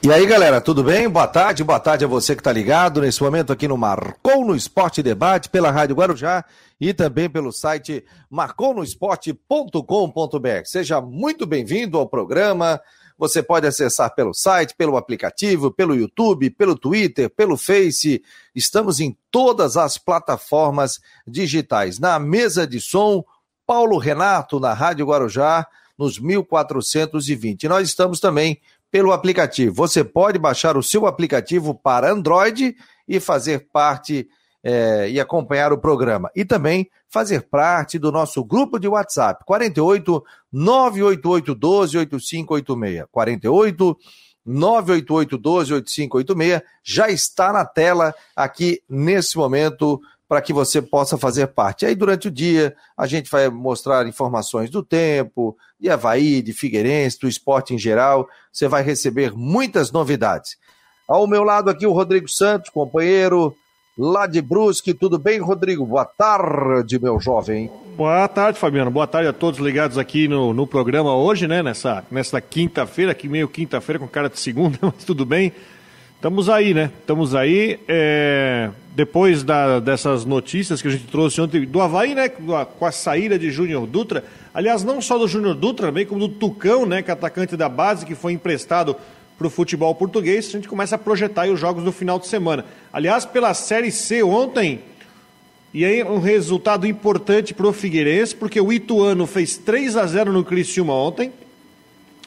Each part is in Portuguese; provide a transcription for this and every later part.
E aí, galera, tudo bem? Boa tarde, boa tarde a você que está ligado nesse momento aqui no Marcou no Esporte Debate, pela Rádio Guarujá e também pelo site marconosport.com.br. Seja muito bem-vindo ao programa. Você pode acessar pelo site, pelo aplicativo, pelo YouTube, pelo Twitter, pelo Face. Estamos em todas as plataformas digitais. Na mesa de som, Paulo Renato, na Rádio Guarujá, nos 1420. E nós estamos também pelo aplicativo. Você pode baixar o seu aplicativo para Android e fazer parte é, e acompanhar o programa. E também fazer parte do nosso grupo de WhatsApp, 48 988 12 8586. 48 988 12 8586 já está na tela aqui nesse momento para que você possa fazer parte. Aí, durante o dia, a gente vai mostrar informações do tempo, de Havaí, de Figueirense, do esporte em geral. Você vai receber muitas novidades. Ao meu lado aqui, o Rodrigo Santos, companheiro lá de Brusque. Tudo bem, Rodrigo? Boa tarde, meu jovem. Boa tarde, Fabiano. Boa tarde a todos ligados aqui no, no programa hoje, né? Nessa, nessa quinta-feira, aqui meio quinta-feira com cara de segunda, mas tudo bem. Estamos aí, né? Estamos aí. É... Depois da, dessas notícias que a gente trouxe ontem do Havaí, né? Com a saída de Júnior Dutra. Aliás, não só do Júnior Dutra, também como do Tucão, né? Que é atacante da base, que foi emprestado para o futebol português. A gente começa a projetar os jogos do final de semana. Aliás, pela Série C ontem. E aí um resultado importante para o Figueirense, porque o Ituano fez 3 a 0 no Criciúma ontem.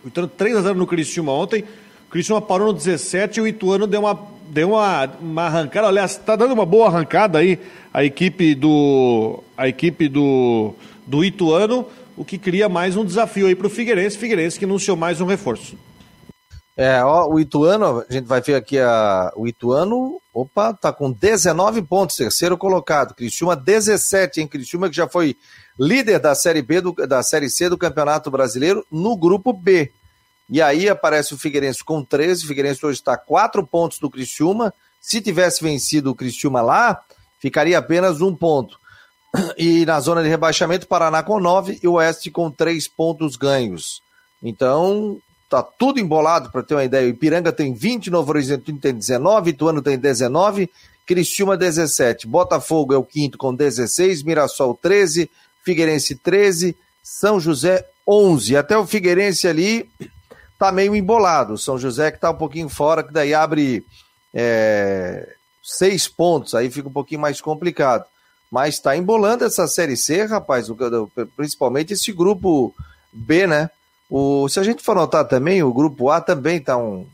O Ituano 3 a 0 no Criciúma ontem. Criciúma parou no 17 e o Ituano deu uma, deu uma, uma arrancada. Aliás, está dando uma boa arrancada aí a equipe do a equipe do, do Ituano, o que cria mais um desafio aí para o Figueirense. Figueirense que anunciou mais um reforço. É, ó, o Ituano, a gente vai ver aqui a, o Ituano, opa, tá com 19 pontos, terceiro colocado. Criciúma 17, em Criciúma que já foi líder da Série B do, da Série C do Campeonato Brasileiro no grupo B. E aí aparece o Figueirense com 13. O Figueirense hoje está a 4 pontos do Criciúma. Se tivesse vencido o Criciúma lá, ficaria apenas um ponto. E na zona de rebaixamento, Paraná com 9 e o Oeste com 3 pontos ganhos. Então, tá tudo embolado para ter uma ideia. O Ipiranga tem 20, Novo Horizonte tem 19, Ituano tem 19, Criciúma 17. Botafogo é o quinto com 16, Mirassol 13, Figueirense 13, São José 11. Até o Figueirense ali tá meio embolado. O São José que tá um pouquinho fora, que daí abre é, seis pontos, aí fica um pouquinho mais complicado. Mas tá embolando essa Série C, rapaz, principalmente esse grupo B, né? O, se a gente for notar também, o grupo A também tá, um,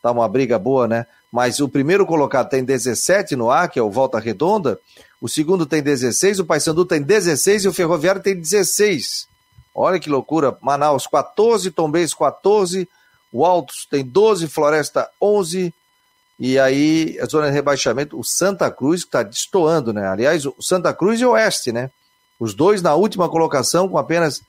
tá uma briga boa, né? Mas o primeiro colocado tem 17 no A, que é o Volta Redonda. O segundo tem 16, o Paysandu tem 16 e o Ferroviário tem 16. Olha que loucura. Manaus 14, Tombense 14, o Altos tem 12, Floresta 11. E aí, a zona de rebaixamento, o Santa Cruz, que está destoando, né? Aliás, o Santa Cruz e o Oeste, né? Os dois na última colocação com apenas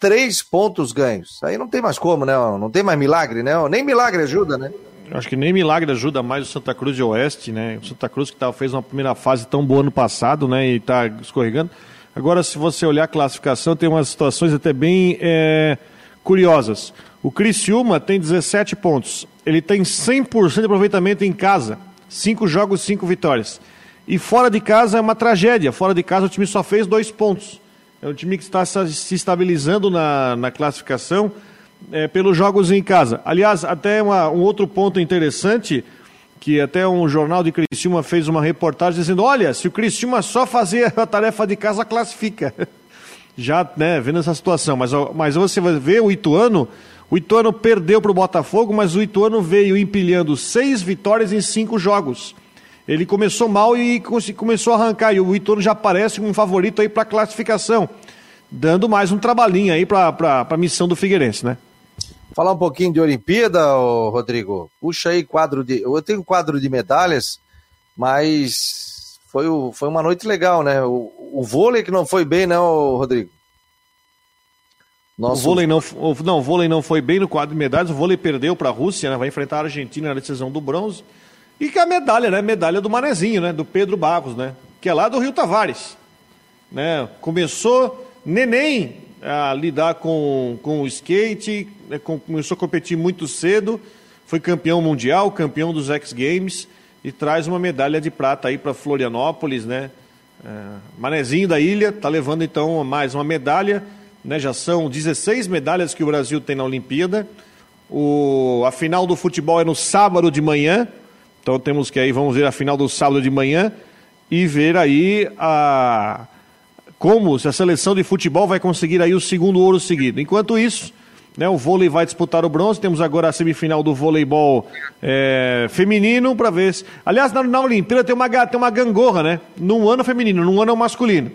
três pontos ganhos. Aí não tem mais como, né? Não tem mais milagre, né? Nem milagre ajuda, né? Acho que nem milagre ajuda mais o Santa Cruz e o Oeste, né? O Santa Cruz que tá, fez uma primeira fase tão boa ano passado, né? E está escorregando. Agora, se você olhar a classificação, tem umas situações até bem é, curiosas. O Criciúma tem 17 pontos. Ele tem 100% de aproveitamento em casa. Cinco jogos, cinco vitórias. E fora de casa é uma tragédia. Fora de casa o time só fez dois pontos. É um time que está se estabilizando na, na classificação é, pelos jogos em casa. Aliás, até uma, um outro ponto interessante que até um jornal de Criciúma fez uma reportagem dizendo: olha, se o Criciúma só fazer a tarefa de casa, classifica. Já, né, vendo essa situação. Mas, mas você vai ver o Ituano, o Ituano perdeu para o Botafogo, mas o Ituano veio empilhando seis vitórias em cinco jogos. Ele começou mal e começou a arrancar, e o Ituano já aparece como um favorito aí para classificação, dando mais um trabalhinho aí para a missão do Figueirense, né? Falar um pouquinho de Olimpíada, Rodrigo. Puxa aí quadro de. Eu tenho quadro de medalhas, mas foi, o... foi uma noite legal, né? O, o vôlei que não foi bem, né, Rodrigo? Nosso... O vôlei não, não, o vôlei não foi bem no quadro de medalhas. O vôlei perdeu para a Rússia, né? Vai enfrentar a Argentina na decisão do bronze. E que a medalha, né? Medalha do Manezinho, né? Do Pedro Barros, né? Que é lá do Rio Tavares. Né? Começou neném a lidar com, com o skate, né, com, começou a competir muito cedo, foi campeão mundial, campeão dos X Games e traz uma medalha de prata aí para Florianópolis, né? É, Manezinho da Ilha está levando então mais uma medalha, né? Já são 16 medalhas que o Brasil tem na Olimpíada. O, a final do futebol é no sábado de manhã, então temos que aí, vamos ver a final do sábado de manhã e ver aí a, como se a seleção de futebol vai conseguir aí o segundo ouro seguido. Enquanto isso, né, o vôlei vai disputar o bronze. Temos agora a semifinal do voleibol é, feminino para ver se. Aliás, na, na Olimpíada tem uma, tem uma gangorra, né? Num ano feminino, num ano masculino.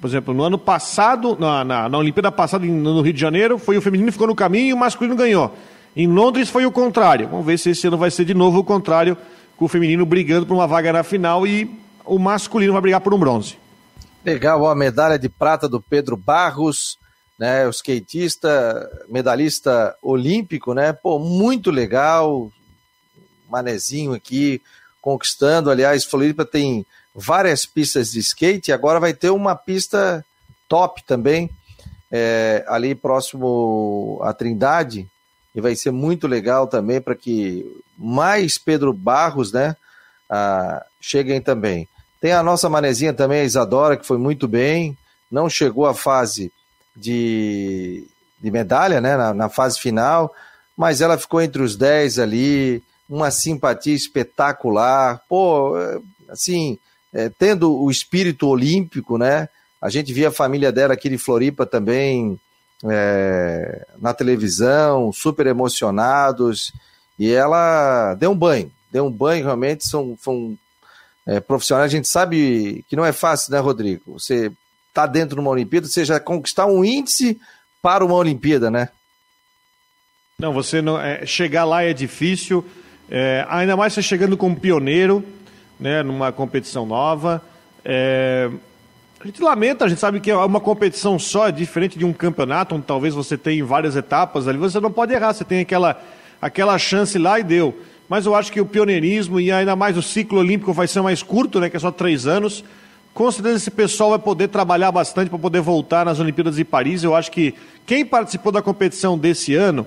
Por exemplo, no ano passado, na, na, na Olimpíada passada no Rio de Janeiro, foi o feminino que ficou no caminho e o masculino ganhou. Em Londres foi o contrário. Vamos ver se esse ano vai ser de novo o contrário, com o feminino brigando por uma vaga na final e o masculino vai brigar por um bronze. Legal, ó, a medalha de prata do Pedro Barros né? O skatista, medalhista olímpico, né? Pô, muito legal. Manezinho aqui conquistando. Aliás, Floripa tem várias pistas de skate. Agora vai ter uma pista top também, é, ali próximo à Trindade. E vai ser muito legal também para que mais Pedro Barros, né? Ah, cheguem também. Tem a nossa manezinha também, a Isadora, que foi muito bem. Não chegou à fase de, de medalha né, na, na fase final, mas ela ficou entre os 10 ali, uma simpatia espetacular. Pô, assim, é, tendo o espírito olímpico, né? A gente via a família dela aqui de Floripa também é, na televisão, super emocionados, e ela deu um banho, deu um banho realmente, são, são é, profissionais, a gente sabe que não é fácil, né, Rodrigo? Você está dentro de uma Olimpíada, seja conquistar um índice para uma Olimpíada, né? Não, você não. É, chegar lá é difícil, é, ainda mais você chegando como pioneiro, né, numa competição nova. É, a gente lamenta, a gente sabe que é uma competição só, é diferente de um campeonato, onde talvez você tenha várias etapas ali, você não pode errar, você tem aquela, aquela chance lá e deu. Mas eu acho que o pioneirismo e ainda mais o ciclo olímpico vai ser mais curto, né, que é só três anos. Com certeza esse pessoal vai poder trabalhar bastante para poder voltar nas Olimpíadas de Paris. Eu acho que quem participou da competição desse ano,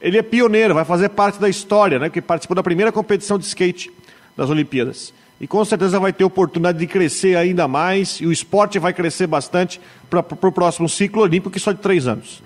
ele é pioneiro, vai fazer parte da história, né? Porque participou da primeira competição de skate das Olimpíadas. E com certeza vai ter oportunidade de crescer ainda mais, e o esporte vai crescer bastante para o próximo ciclo olímpico, que só de três anos.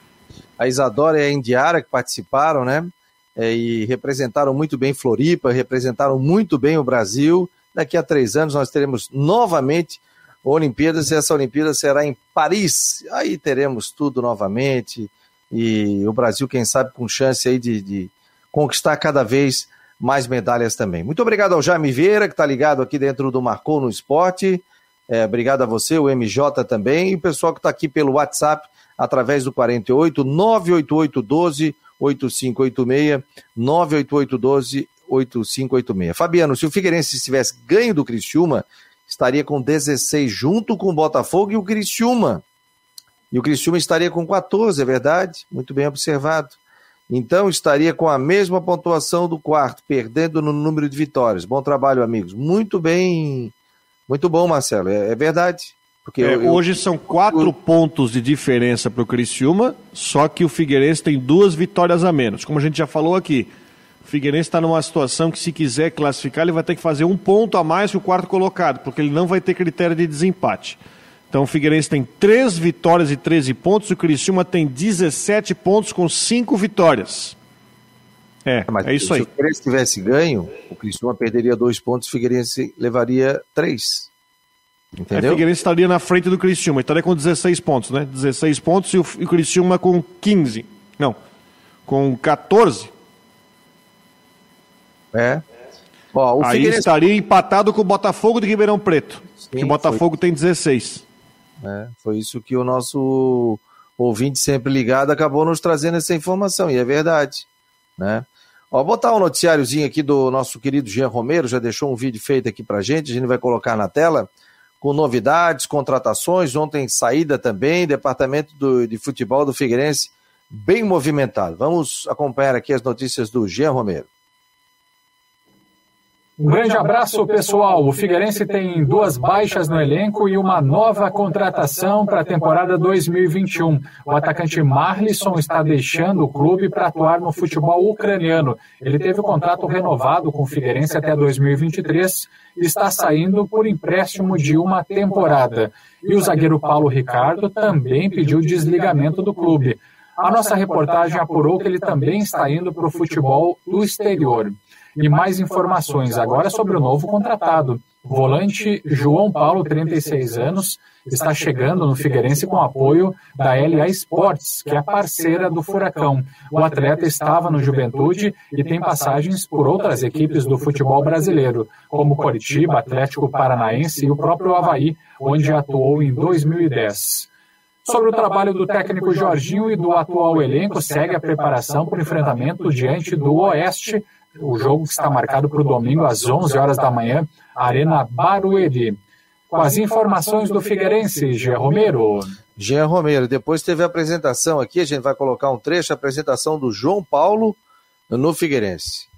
A Isadora e a Indiara que participaram, né? É, e representaram muito bem Floripa, representaram muito bem o Brasil. Daqui a três anos nós teremos novamente Olimpíadas e essa Olimpíada será em Paris. Aí teremos tudo novamente e o Brasil, quem sabe, com chance aí de, de conquistar cada vez mais medalhas também. Muito obrigado ao Jaime Vieira, que está ligado aqui dentro do Marcou no Esporte. É, obrigado a você, o MJ também, e o pessoal que está aqui pelo WhatsApp, através do 48 988 12 8586, 988 12 8586. Fabiano, se o Figueirense tivesse ganho do Criciúma, estaria com 16 junto com o Botafogo e o Criciúma. E o Criciúma estaria com 14, é verdade? Muito bem observado. Então estaria com a mesma pontuação do quarto, perdendo no número de vitórias. Bom trabalho, amigos. Muito bem, muito bom, Marcelo. É, é verdade. Porque é, eu, hoje são quatro eu... pontos de diferença para o Criciúma, só que o Figueirense tem duas vitórias a menos. Como a gente já falou aqui, o Figueirense está numa situação que, se quiser classificar, ele vai ter que fazer um ponto a mais que o quarto colocado, porque ele não vai ter critério de desempate. Então o Figueirense tem três vitórias e 13 pontos, o Criciúma tem 17 pontos com cinco vitórias. É, Mas é isso aí. Se o Figueirense tivesse ganho, o Criciúma perderia dois pontos, o Figueirense levaria três. Entendeu? É, Figueirense estaria na frente do Criciúma, estaria com 16 pontos, né? 16 pontos e o, e o Criciúma com 15. Não, com 14. É. Ó, o Aí Figueirense... estaria empatado com o Botafogo de Ribeirão Preto. Sim, que o Botafogo foi... tem 16. É, foi isso que o nosso ouvinte sempre ligado acabou nos trazendo essa informação, e é verdade. Né? Ó, botar um noticiáriozinho aqui do nosso querido Jean Romero, já deixou um vídeo feito aqui pra gente, a gente vai colocar na tela, com novidades, contratações, ontem saída também, departamento do, de futebol do Figueirense bem movimentado. Vamos acompanhar aqui as notícias do Jean Romero. Um grande abraço, pessoal. O Figueirense tem duas baixas no elenco e uma nova contratação para a temporada 2021. O atacante Marlisson está deixando o clube para atuar no futebol ucraniano. Ele teve o contrato renovado com o Figueirense até 2023 e está saindo por empréstimo de uma temporada. E o zagueiro Paulo Ricardo também pediu desligamento do clube. A nossa reportagem apurou que ele também está indo para o futebol do exterior. E mais informações agora sobre o novo contratado. volante João Paulo, 36 anos, está chegando no Figueirense com apoio da LA Sports, que é parceira do Furacão. O atleta estava no Juventude e tem passagens por outras equipes do futebol brasileiro, como Coritiba, Atlético Paranaense e o próprio Havaí, onde atuou em 2010. Sobre o trabalho do técnico Jorginho e do atual elenco, segue a preparação para o enfrentamento diante do Oeste o jogo que está marcado para o domingo às 11 horas da manhã, Arena Barueri. Com as informações do Figueirense, Jean Romero. Jean Romero, depois teve a apresentação aqui, a gente vai colocar um trecho, a apresentação do João Paulo no Figueirense.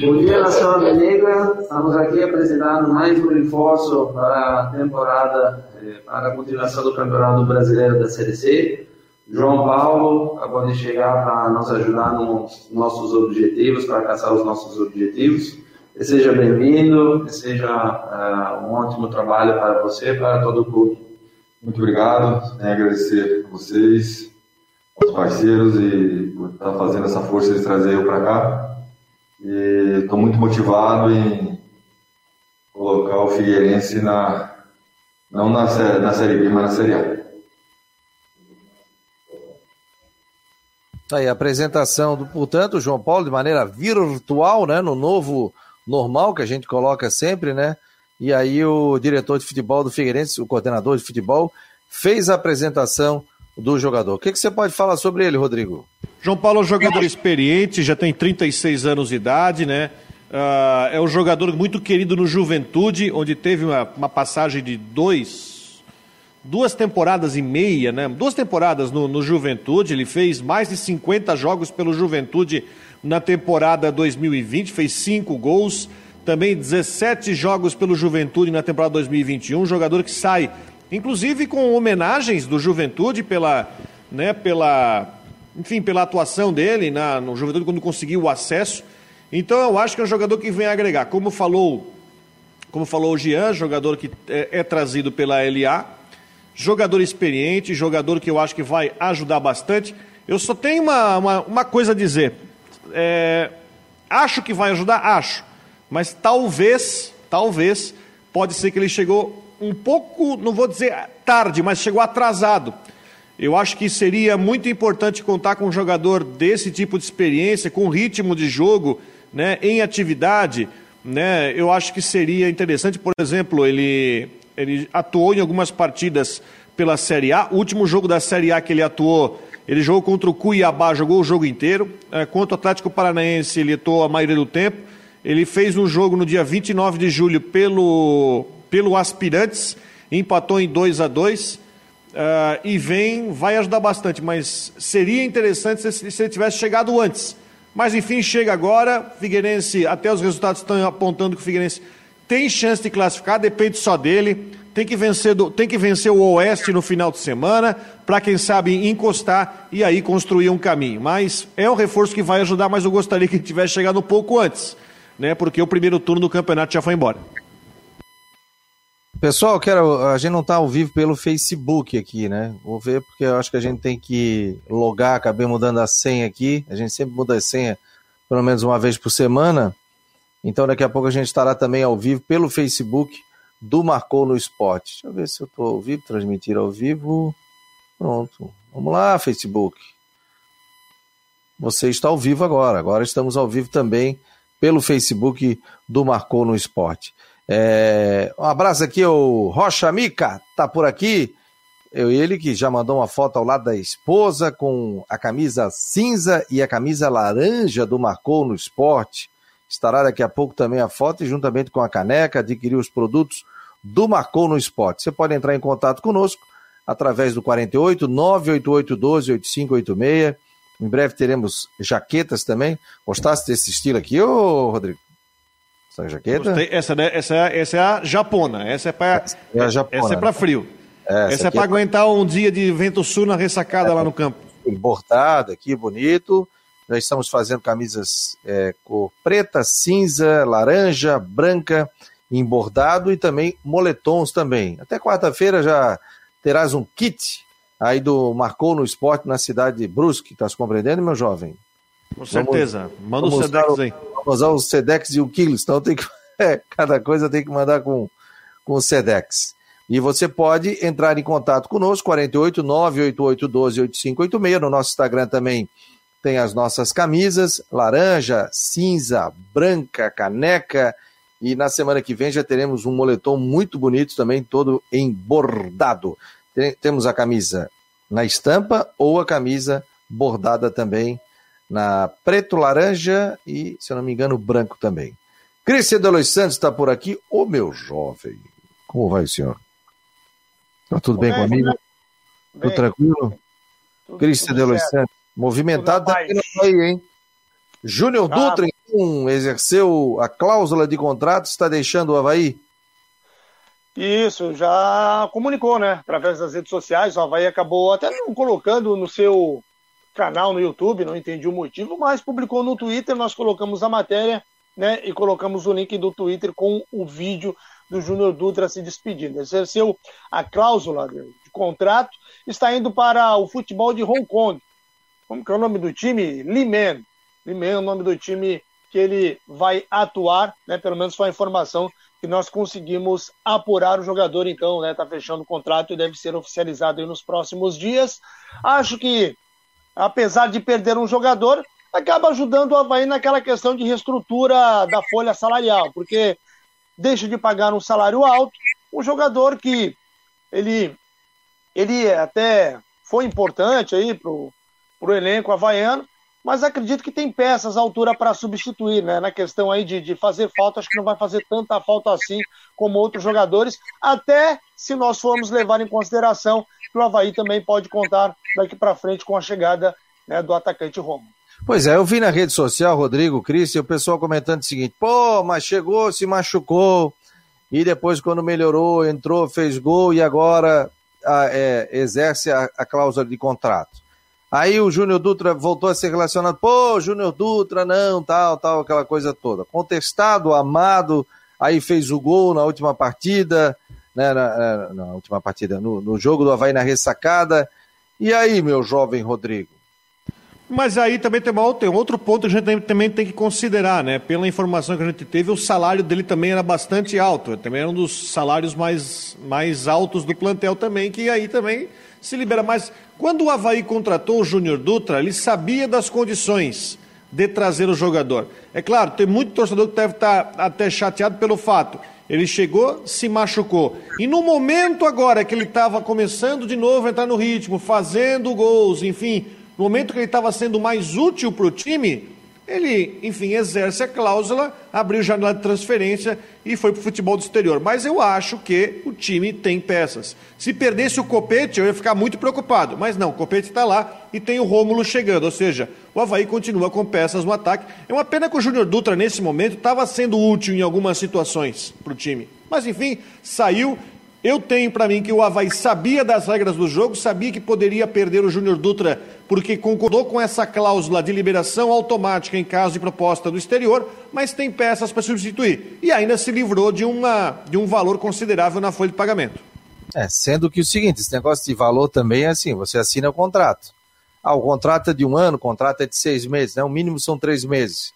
Bom dia, nação Negra. Estamos aqui apresentando mais um reforço para a temporada, eh, para a continuação do Campeonato Brasileiro da Série C. João Paulo acabou de chegar para nos ajudar nos nossos objetivos, para alcançar os nossos objetivos. E seja bem-vindo, seja uh, um ótimo trabalho para você e para todo o clube. Muito obrigado, é agradecer a vocês, aos parceiros e por estar fazendo essa força de trazer eu para cá. E estou muito motivado em colocar o Figueirense na não na, na Série B, mas na Série A. Tá aí a apresentação do, portanto, João Paulo de maneira virtual, né, no novo normal que a gente coloca sempre, né? E aí o diretor de futebol do Figueirense, o coordenador de futebol, fez a apresentação do jogador. O que, que você pode falar sobre ele, Rodrigo? João Paulo é um jogador experiente, já tem 36 anos de idade, né? Uh, é um jogador muito querido no Juventude, onde teve uma, uma, passagem de dois, duas temporadas e meia, né? Duas temporadas no, no Juventude. Ele fez mais de 50 jogos pelo Juventude na temporada 2020, fez cinco gols. Também 17 jogos pelo Juventude na temporada 2021. Um jogador que sai inclusive com homenagens do Juventude pela, né, pela, enfim, pela atuação dele na, no Juventude quando conseguiu o acesso. Então eu acho que é um jogador que vem agregar. Como falou, como falou o Jean, jogador que é, é trazido pela LA, jogador experiente, jogador que eu acho que vai ajudar bastante. Eu só tenho uma, uma, uma coisa a dizer. É, acho que vai ajudar, acho. Mas talvez, talvez, pode ser que ele chegou um pouco, não vou dizer tarde, mas chegou atrasado. Eu acho que seria muito importante contar com um jogador desse tipo de experiência, com ritmo de jogo, né, em atividade. Né, eu acho que seria interessante, por exemplo, ele, ele atuou em algumas partidas pela Série A. O último jogo da Série A que ele atuou, ele jogou contra o Cuiabá, jogou o jogo inteiro. É, contra o Atlético Paranaense, ele atuou a maioria do tempo. Ele fez um jogo no dia 29 de julho pelo pelo Aspirantes, empatou em 2 a 2 uh, ah, e vem, vai ajudar bastante, mas seria interessante se, se ele tivesse chegado antes. Mas enfim, chega agora, Figueirense, até os resultados estão apontando que o Figueirense tem chance de classificar, depende só dele. Tem que vencer, do, tem que vencer o Oeste no final de semana, para quem sabe encostar e aí construir um caminho. Mas é um reforço que vai ajudar, mas eu gostaria que ele tivesse chegado um pouco antes, né? Porque o primeiro turno do campeonato já foi embora. Pessoal, quero, a gente não está ao vivo pelo Facebook aqui, né? Vou ver porque eu acho que a gente tem que logar, acabei mudando a senha aqui. A gente sempre muda a senha pelo menos uma vez por semana. Então daqui a pouco a gente estará também ao vivo pelo Facebook do Marcou no Esporte. Deixa eu ver se eu estou ao vivo, transmitir ao vivo. Pronto. Vamos lá, Facebook. Você está ao vivo agora. Agora estamos ao vivo também pelo Facebook do Marcou no Esporte. É, um abraço aqui ao Rocha Mica, tá por aqui. Eu, ele que já mandou uma foto ao lado da esposa com a camisa cinza e a camisa laranja do Marcou no Esporte. Estará daqui a pouco também a foto e juntamente com a caneca adquirir os produtos do Marcou no Esporte. Você pode entrar em contato conosco através do 48 988 12 8586. Em breve teremos jaquetas também. Gostaste desse estilo aqui, ô Rodrigo? Essa jaqueta? Gostei. Essa, né, essa, é, essa é a japona. Essa é para é a japona, essa é para frio. Essa, essa é para é... aguentar um dia de vento sul na ressacada é, lá no campo. Bordado aqui, bonito. Já estamos fazendo camisas é, cor preta, cinza, laranja, branca, em bordado e também moletons também. Até quarta-feira já terás um kit aí do Marcou no Esporte na cidade de Brusque, tá se compreendendo, meu jovem? Com certeza. Manda o Sedex aí. Usar o Sedex e o Quilos, então tem que, é, cada coisa tem que mandar com, com o Sedex. E você pode entrar em contato conosco, 48 988 12 8586. No nosso Instagram também tem as nossas camisas, laranja, cinza, branca, caneca. E na semana que vem já teremos um moletom muito bonito também, todo em bordado. Temos a camisa na estampa ou a camisa bordada também na preto, laranja e, se eu não me engano, branco também. Cristian Delois Santos está por aqui. Ô meu jovem, como vai o senhor? Tá tudo bem, bem comigo? Tudo tranquilo? Cristian Delois Santos, movimentado tá aí, hein? Júnior ah, Dutra, então, exerceu a cláusula de contrato, está deixando o Havaí? Isso, já comunicou, né? Através das redes sociais, o Havaí acabou até não colocando no seu canal no YouTube, não entendi o motivo, mas publicou no Twitter, nós colocamos a matéria, né? E colocamos o link do Twitter com o vídeo do Júnior Dutra se despedindo. Exerceu a cláusula de contrato, está indo para o futebol de Hong Kong. Como que é o nome do time? Limen. Limen é o nome do time que ele vai atuar, né? Pelo menos foi a informação que nós conseguimos apurar o jogador, então, né? Tá fechando o contrato e deve ser oficializado nos próximos dias. Acho que, apesar de perder um jogador, acaba ajudando o Havaí naquela questão de reestrutura da folha salarial, porque deixa de pagar um salário alto, um jogador que ele, ele até foi importante aí pro, pro elenco havaiano, mas acredito que tem peças à altura para substituir, né? Na questão aí de, de fazer falta, acho que não vai fazer tanta falta assim como outros jogadores, até se nós formos levar em consideração que o Havaí também pode contar daqui para frente com a chegada né, do atacante Romo. Pois é, eu vi na rede social, Rodrigo, Cristian, o pessoal comentando o seguinte: pô, mas chegou, se machucou, e depois, quando melhorou, entrou, fez gol e agora a, é, exerce a, a cláusula de contrato. Aí o Júnior Dutra voltou a ser relacionado, pô, Júnior Dutra, não, tal, tal, aquela coisa toda. Contestado, amado, aí fez o gol na última partida, né, na, na última partida, no, no jogo do Havaí na ressacada. E aí, meu jovem Rodrigo? Mas aí também tem, tem outro ponto que a gente também tem que considerar, né? Pela informação que a gente teve, o salário dele também era bastante alto. Também era um dos salários mais, mais altos do plantel também, que aí também se libera. Mas quando o Havaí contratou o Júnior Dutra, ele sabia das condições de trazer o jogador. É claro, tem muito torcedor que deve estar até chateado pelo fato. Ele chegou, se machucou. E no momento agora que ele estava começando de novo a entrar no ritmo, fazendo gols, enfim, no momento que ele estava sendo mais útil para o time, ele, enfim, exerce a cláusula, abriu janela de transferência e foi para o futebol do exterior. Mas eu acho que o time tem peças. Se perdesse o Copete, eu ia ficar muito preocupado. Mas não, o Copete está lá e tem o Rômulo chegando. Ou seja, o Havaí continua com peças no ataque. É uma pena que o Júnior Dutra, nesse momento, estava sendo útil em algumas situações para o time. Mas, enfim, saiu eu tenho para mim que o Havaí sabia das regras do jogo, sabia que poderia perder o Júnior Dutra, porque concordou com essa cláusula de liberação automática em caso de proposta do exterior, mas tem peças para substituir. E ainda se livrou de, uma, de um valor considerável na folha de pagamento. É, sendo que o seguinte, esse negócio de valor também é assim, você assina o contrato. Ah, o contrato é de um ano, o contrato é de seis meses, né? O mínimo são três meses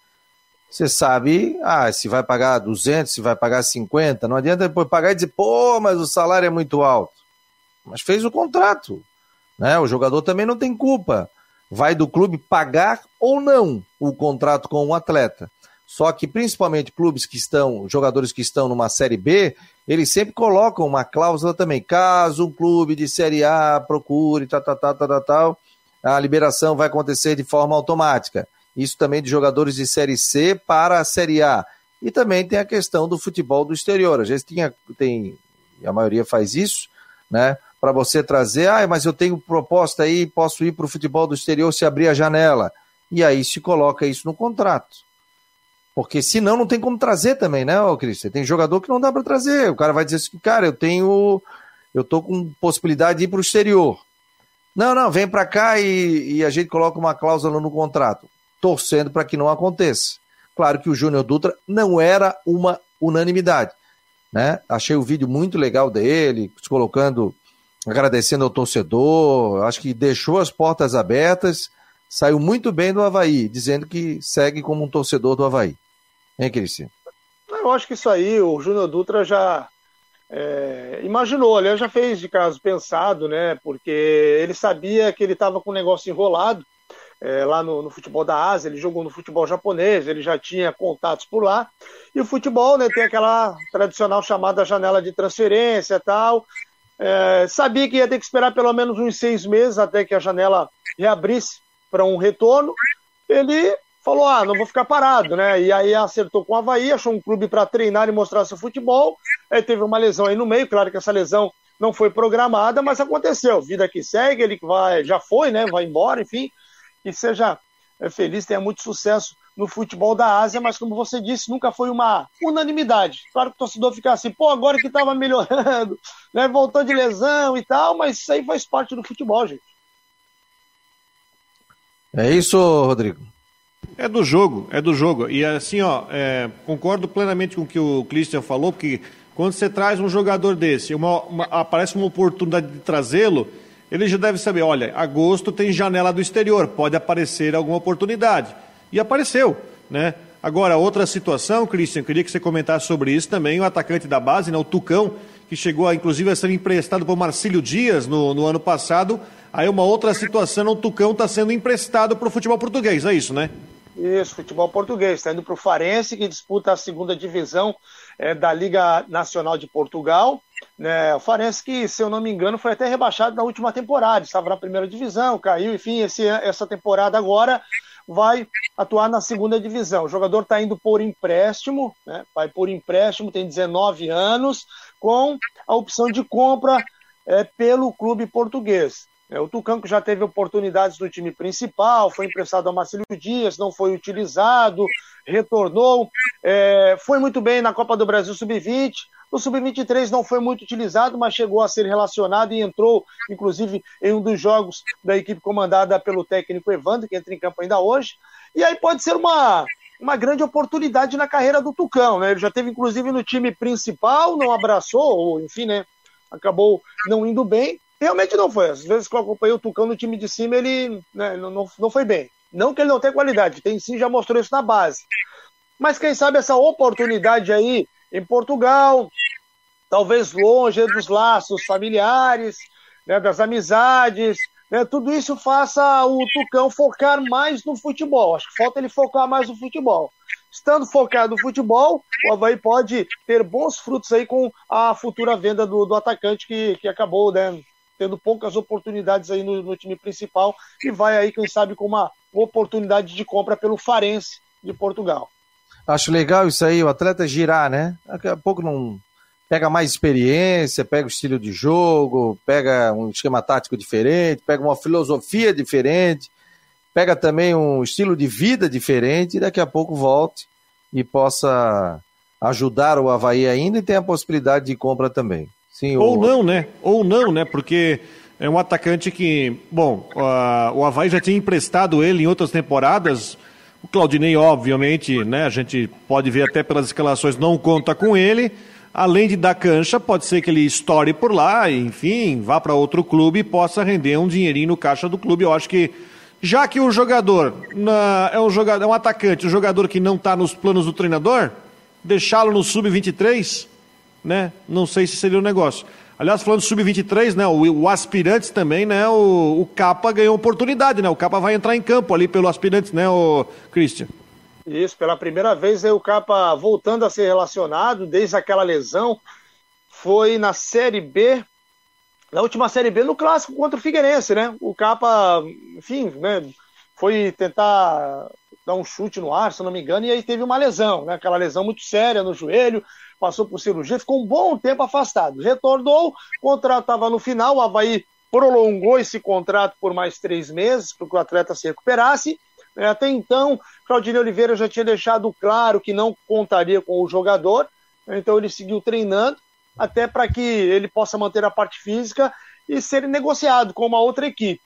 você sabe, ah, se vai pagar 200, se vai pagar 50, não adianta depois pagar e dizer, pô, mas o salário é muito alto. Mas fez o contrato, né? O jogador também não tem culpa. Vai do clube pagar ou não o contrato com o atleta. Só que principalmente clubes que estão, jogadores que estão numa série B, eles sempre colocam uma cláusula também. Caso um clube de série A procure, tal, tal, tal, tal, tal, a liberação vai acontecer de forma automática isso também de jogadores de Série C para a Série A. E também tem a questão do futebol do exterior. Às vezes tinha, tem, a maioria faz isso, né? para você trazer, ah, mas eu tenho proposta aí, posso ir para o futebol do exterior se abrir a janela. E aí se coloca isso no contrato. Porque senão não tem como trazer também, né, Cris? Tem jogador que não dá para trazer. O cara vai dizer assim, cara, eu tenho. Eu tô com possibilidade de ir para o exterior. Não, não, vem para cá e, e, a gente coloca uma cláusula no contrato, torcendo para que não aconteça. Claro que o Júnior Dutra não era uma unanimidade. Né? Achei o vídeo muito legal dele, colocando, agradecendo ao torcedor, acho que deixou as portas abertas, saiu muito bem do Havaí, dizendo que segue como um torcedor do Havaí. Hein, Cristian? Eu acho que isso aí, o Júnior Dutra já é, imaginou, aliás, já fez de caso pensado, né? Porque ele sabia que ele estava com o negócio enrolado é, lá no, no, futebol da Ásia, ele jogou no futebol japonês, ele já tinha contatos por lá. E o futebol né, tem aquela tradicional chamada janela de transferência tal. É, sabia que ia ter que esperar pelo menos uns seis meses até que a janela reabrisse para um retorno. Ele falou: Ah, não vou ficar parado, né? E aí acertou com o Havaí, achou um clube para treinar e mostrar seu futebol. Aí teve uma lesão aí no meio, claro que essa lesão não foi programada, mas aconteceu. Vida que segue, ele vai, já foi, né? Vai embora, enfim que seja é, feliz, tenha muito sucesso no futebol da Ásia, mas como você disse, nunca foi uma unanimidade. Claro que o torcedor fica assim, pô, agora que estava melhorando, né, voltou de lesão e tal, mas isso aí faz parte do futebol, gente. É isso, Rodrigo. É do jogo, é do jogo. E assim, ó, é, concordo plenamente com o que o Christian falou, porque quando você traz um jogador desse, uma, uma, aparece uma oportunidade de trazê-lo, ele já deve saber, olha, agosto tem janela do exterior, pode aparecer alguma oportunidade. E apareceu, né? Agora, outra situação, Christian, queria que você comentasse sobre isso também, o atacante da base, né, o Tucão, que chegou inclusive a ser emprestado por Marcílio Dias no, no ano passado. Aí uma outra situação, o Tucão está sendo emprestado para o futebol português, é isso, né? Isso, futebol português, está indo para o Farense, que disputa a segunda divisão é, da Liga Nacional de Portugal. Né? O Farense, que, se eu não me engano, foi até rebaixado na última temporada, estava na primeira divisão, caiu, enfim, esse, essa temporada agora vai atuar na segunda divisão. O jogador está indo por empréstimo, né? vai por empréstimo, tem 19 anos, com a opção de compra é, pelo clube português. É, o Tucano que já teve oportunidades no time principal, foi emprestado a Marcelo Dias, não foi utilizado, retornou, é, foi muito bem na Copa do Brasil Sub-20. No Sub-23 não foi muito utilizado, mas chegou a ser relacionado e entrou, inclusive, em um dos jogos da equipe comandada pelo técnico Evandro, que entra em campo ainda hoje. E aí pode ser uma, uma grande oportunidade na carreira do Tucão, né? Ele já teve, inclusive, no time principal, não abraçou, ou enfim, né? Acabou não indo bem, realmente não foi. Às vezes que eu acompanhei o Tucão no time de cima, ele né, não, não foi bem. Não que ele não tenha qualidade, tem sim, já mostrou isso na base. Mas quem sabe essa oportunidade aí em Portugal, talvez longe dos laços familiares, né, das amizades, né, tudo isso faça o Tucão focar mais no futebol. Acho que falta ele focar mais no futebol. Estando focado no futebol, o Havaí pode ter bons frutos aí com a futura venda do, do atacante que, que acabou né, tendo poucas oportunidades aí no, no, time principal e vai aí, quem sabe, com uma oportunidade de compra pelo Farense de Portugal. Acho legal isso aí, o atleta girar, né? Daqui a pouco não pega mais experiência, pega o estilo de jogo, pega um esquema tático diferente, pega uma filosofia diferente, pega também um estilo de vida diferente e daqui a pouco volte e possa ajudar o Havaí ainda e tem a possibilidade de compra também. Sim, Ou o... não, né? Ou não, né? Porque é um atacante que, bom, o Havaí já tinha emprestado ele em outras temporadas. O Claudinei, obviamente, né? A gente pode ver até pelas escalações, não conta com ele. Além de dar cancha, pode ser que ele estoure por lá, enfim, vá para outro clube e possa render um dinheirinho no caixa do clube. Eu acho que já que o jogador na, é um jogador, é um atacante, um jogador que não está nos planos do treinador, deixá-lo no sub-23 né? Não sei se seria um negócio. Aliás, falando do sub-23, né? O, o, aspirantes também, né? O, o Capa ganhou oportunidade, né? O Capa vai entrar em campo ali pelo aspirantes, né, o Christian? Isso, pela primeira vez aí o Capa voltando a ser relacionado desde aquela lesão. Foi na Série B, na última Série B, no clássico contra o Figueirense, né? O Capa, enfim, né? Foi tentar dar um chute no ar, se não me engano, e aí teve uma lesão, né? Aquela lesão muito séria no joelho passou por cirurgia, ficou um bom tempo afastado. Retornou, contrato estava no final, o Havaí prolongou esse contrato por mais três meses para que o atleta se recuperasse. É, até então, Claudinei Oliveira já tinha deixado claro que não contaria com o jogador, então ele seguiu treinando, até para que ele possa manter a parte física e ser negociado com uma outra equipe.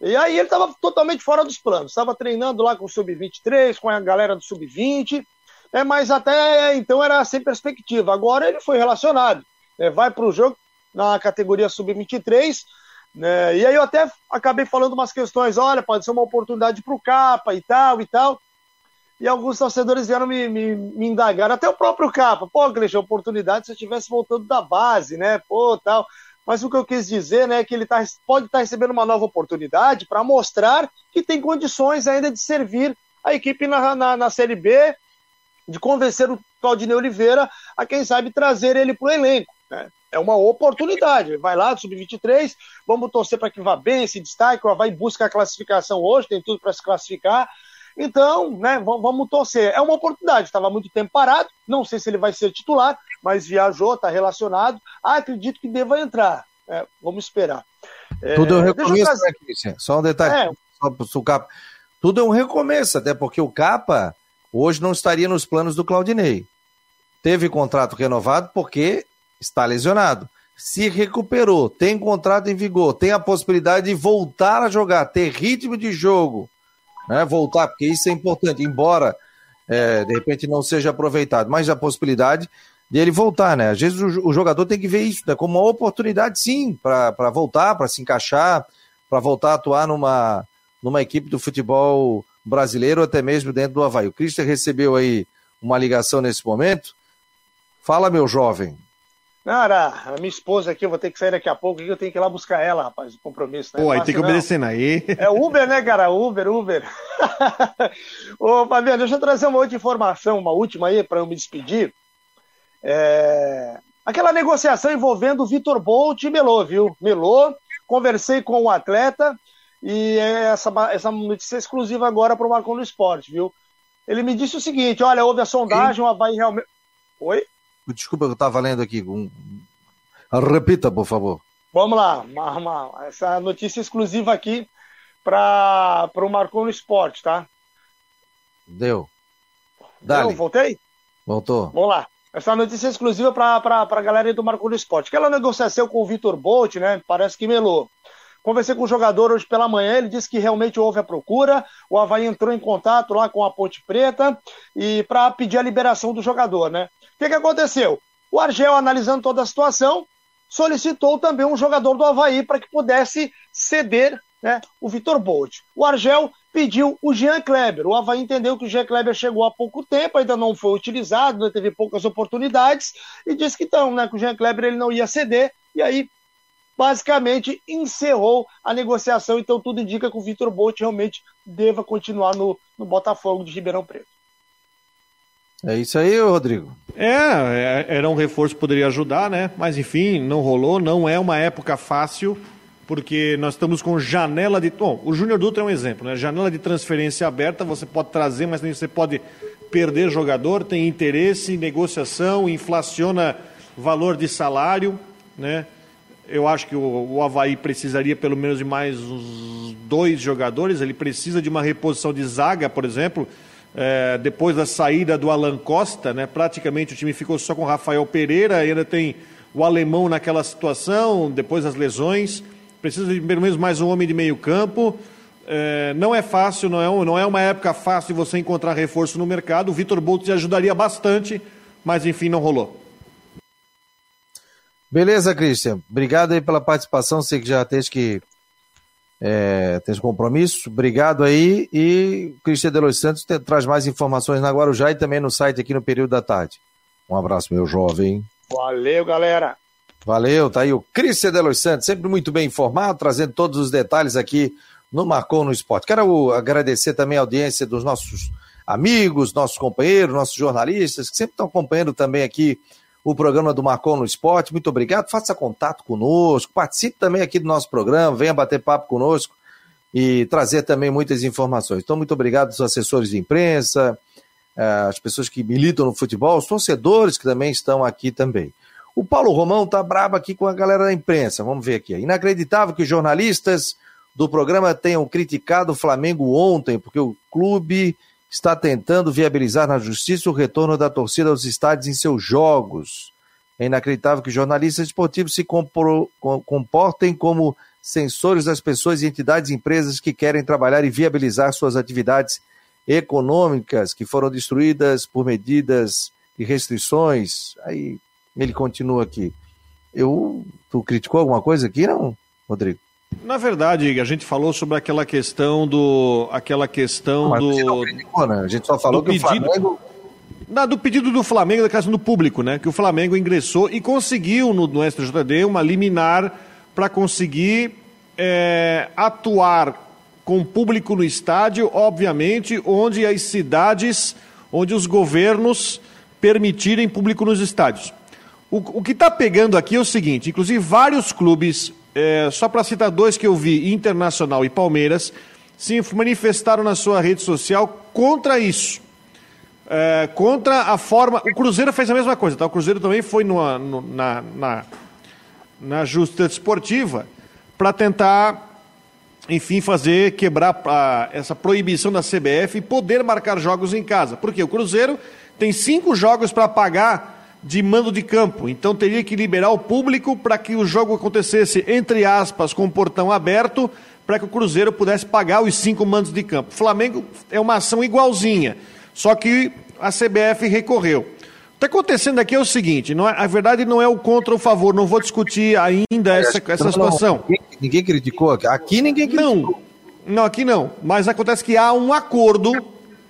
E aí ele estava totalmente fora dos planos, estava treinando lá com o Sub-23, com a galera do Sub-20, é, mas até então era sem perspectiva. Agora ele foi relacionado, é, vai para o jogo na categoria Sub-23, né? E aí eu até acabei falando umas questões, olha, pode ser uma oportunidade para o Capa e tal e tal. E alguns torcedores vieram me, me, me indagar, até o próprio Capa, pô, Gleice, oportunidade se eu estivesse voltando da base, né? Pô, tal. Mas o que eu quis dizer, né, é que ele tá, pode estar tá recebendo uma nova oportunidade para mostrar que tem condições ainda de servir a equipe na, na, na Série B, de convencer o Claudinei Oliveira a, quem sabe, trazer ele para o elenco. Né? É uma oportunidade. Vai lá, sub-23, vamos torcer para que vá bem, se destaque, vai buscar a classificação hoje, tem tudo para se classificar. Então, né, vamos torcer. É uma oportunidade, estava muito tempo parado, não sei se ele vai ser titular, mas viajou, está relacionado. Ah, acredito que deva entrar. É, vamos esperar. É, Tudo é um recomeço, né, Cristian? Só um detalhe. É. Só, capa. Tudo é um recomeço, até porque o Capa hoje não estaria nos planos do Claudinei. Teve contrato renovado porque está lesionado. Se recuperou, tem contrato em vigor, tem a possibilidade de voltar a jogar, ter ritmo de jogo, né? voltar, porque isso é importante, embora é, de repente não seja aproveitado, mas a possibilidade de ele voltar, né? Às vezes o, o jogador tem que ver isso né? como uma oportunidade, sim, para voltar, para se encaixar, para voltar a atuar numa, numa equipe do futebol brasileiro, até mesmo dentro do Havaí. O Christian recebeu aí uma ligação nesse momento. Fala, meu jovem. Cara, a minha esposa aqui, eu vou ter que sair daqui a pouco, eu tenho que ir lá buscar ela, rapaz, o compromisso. Né? Pô, aí tem que obedecer aí. É Uber, né, cara? Uber, Uber. Ô, Fabiano, deixa eu trazer uma outra informação, uma última aí, para eu me despedir. É... Aquela negociação envolvendo o Vitor Bolt e Melô, viu? Melô, conversei com o atleta e essa, essa notícia é exclusiva agora para o Marcon no Esporte, viu? Ele me disse o seguinte: olha, houve a sondagem, o Havaí realmente. Oi? Desculpa, eu estava lendo aqui. Um... Repita, por favor. Vamos lá, essa notícia exclusiva aqui para o Marcou no Esporte, tá? Deu. Deu, voltei? Voltou. Vamos lá. Essa notícia exclusiva para a galera do Marcou no Esporte. Aquela negociação com o Vitor Bolt, né? Parece que melou. Conversei com o jogador hoje pela manhã, ele disse que realmente houve a procura. O Havaí entrou em contato lá com a Ponte Preta e para pedir a liberação do jogador, né? O que, que aconteceu? O Argel, analisando toda a situação, solicitou também um jogador do Havaí para que pudesse ceder né, o Vitor Bolt. O Argel pediu o Jean Kleber. O Havaí entendeu que o Jean Kleber chegou há pouco tempo, ainda não foi utilizado, né, teve poucas oportunidades, e disse que então, né, que o Jean Kleber ele não ia ceder, e aí basicamente encerrou a negociação. Então tudo indica que o Vitor Bolt realmente deva continuar no, no Botafogo de Ribeirão Preto. É isso aí, Rodrigo. É, é, era um reforço que poderia ajudar, né? Mas enfim, não rolou, não é uma época fácil, porque nós estamos com janela de. Bom, o Júnior Dutra é um exemplo, né? Janela de transferência aberta, você pode trazer, mas você pode perder jogador, tem interesse, negociação, inflaciona valor de salário, né? Eu acho que o, o Havaí precisaria pelo menos de mais uns dois jogadores, ele precisa de uma reposição de zaga, por exemplo é, depois da saída do Alan Costa, né, praticamente o time ficou só com Rafael Pereira, ainda tem o alemão naquela situação, depois das lesões. Precisa de pelo menos mais um homem de meio campo. É, não é fácil, não é, não é uma época fácil de você encontrar reforço no mercado. O Vitor Bolt ajudaria bastante, mas enfim, não rolou. Beleza, Christian. Obrigado aí pela participação. Sei que já tens que é, tem compromisso. Obrigado aí. E Cristian de Los Santos te, traz mais informações na Guarujá e também no site aqui no período da tarde. Um abraço, meu jovem. Valeu, galera. Valeu, tá aí o Cristian de Los Santos, sempre muito bem informado, trazendo todos os detalhes aqui no Marcou no Esporte. Quero agradecer também a audiência dos nossos amigos, nossos companheiros, nossos jornalistas, que sempre estão acompanhando também aqui o programa do Marcon no Esporte. Muito obrigado. Faça contato conosco, participe também aqui do nosso programa, venha bater papo conosco e trazer também muitas informações. Então, muito obrigado aos assessores de imprensa, uh, as pessoas que militam no futebol, os torcedores que também estão aqui também. O Paulo Romão tá brabo aqui com a galera da imprensa. Vamos ver aqui. É inacreditável que os jornalistas do programa tenham criticado o Flamengo ontem, porque o clube está tentando viabilizar na justiça o retorno da torcida aos estádios em seus jogos. É inacreditável que jornalistas esportivos se comportem como censores das pessoas, entidades e empresas que querem trabalhar e viabilizar suas atividades econômicas que foram destruídas por medidas e restrições. Aí ele continua aqui. Eu, tu criticou alguma coisa aqui, não, Rodrigo? Na verdade, a gente falou sobre aquela questão do, aquela questão Mas do. Não criticou, né? A gente só falou que pedido, o Flamengo na, do pedido do Flamengo, da questão do público, né? Que o Flamengo ingressou e conseguiu no, no STJD uma liminar para conseguir é, atuar com público no estádio, obviamente, onde as cidades, onde os governos permitirem público nos estádios. O, o que está pegando aqui é o seguinte: inclusive vários clubes, é, só para citar dois que eu vi, Internacional e Palmeiras, se manifestaram na sua rede social contra isso. É, contra a forma. O Cruzeiro fez a mesma coisa, tá? O Cruzeiro também foi numa, no, na, na, na justiça esportiva para tentar, enfim, fazer quebrar a, essa proibição da CBF e poder marcar jogos em casa. Porque o Cruzeiro tem cinco jogos para pagar de mando de campo, então teria que liberar o público para que o jogo acontecesse, entre aspas, com o portão aberto, para que o Cruzeiro pudesse pagar os cinco mandos de campo. O Flamengo é uma ação igualzinha. Só que a CBF recorreu. O que está acontecendo aqui é o seguinte: não é, a verdade não é o contra ou favor, não vou discutir ainda essa, essa situação. Ninguém, ninguém criticou aqui. Aqui ninguém criticou. Não, não, aqui não. Mas acontece que há um acordo,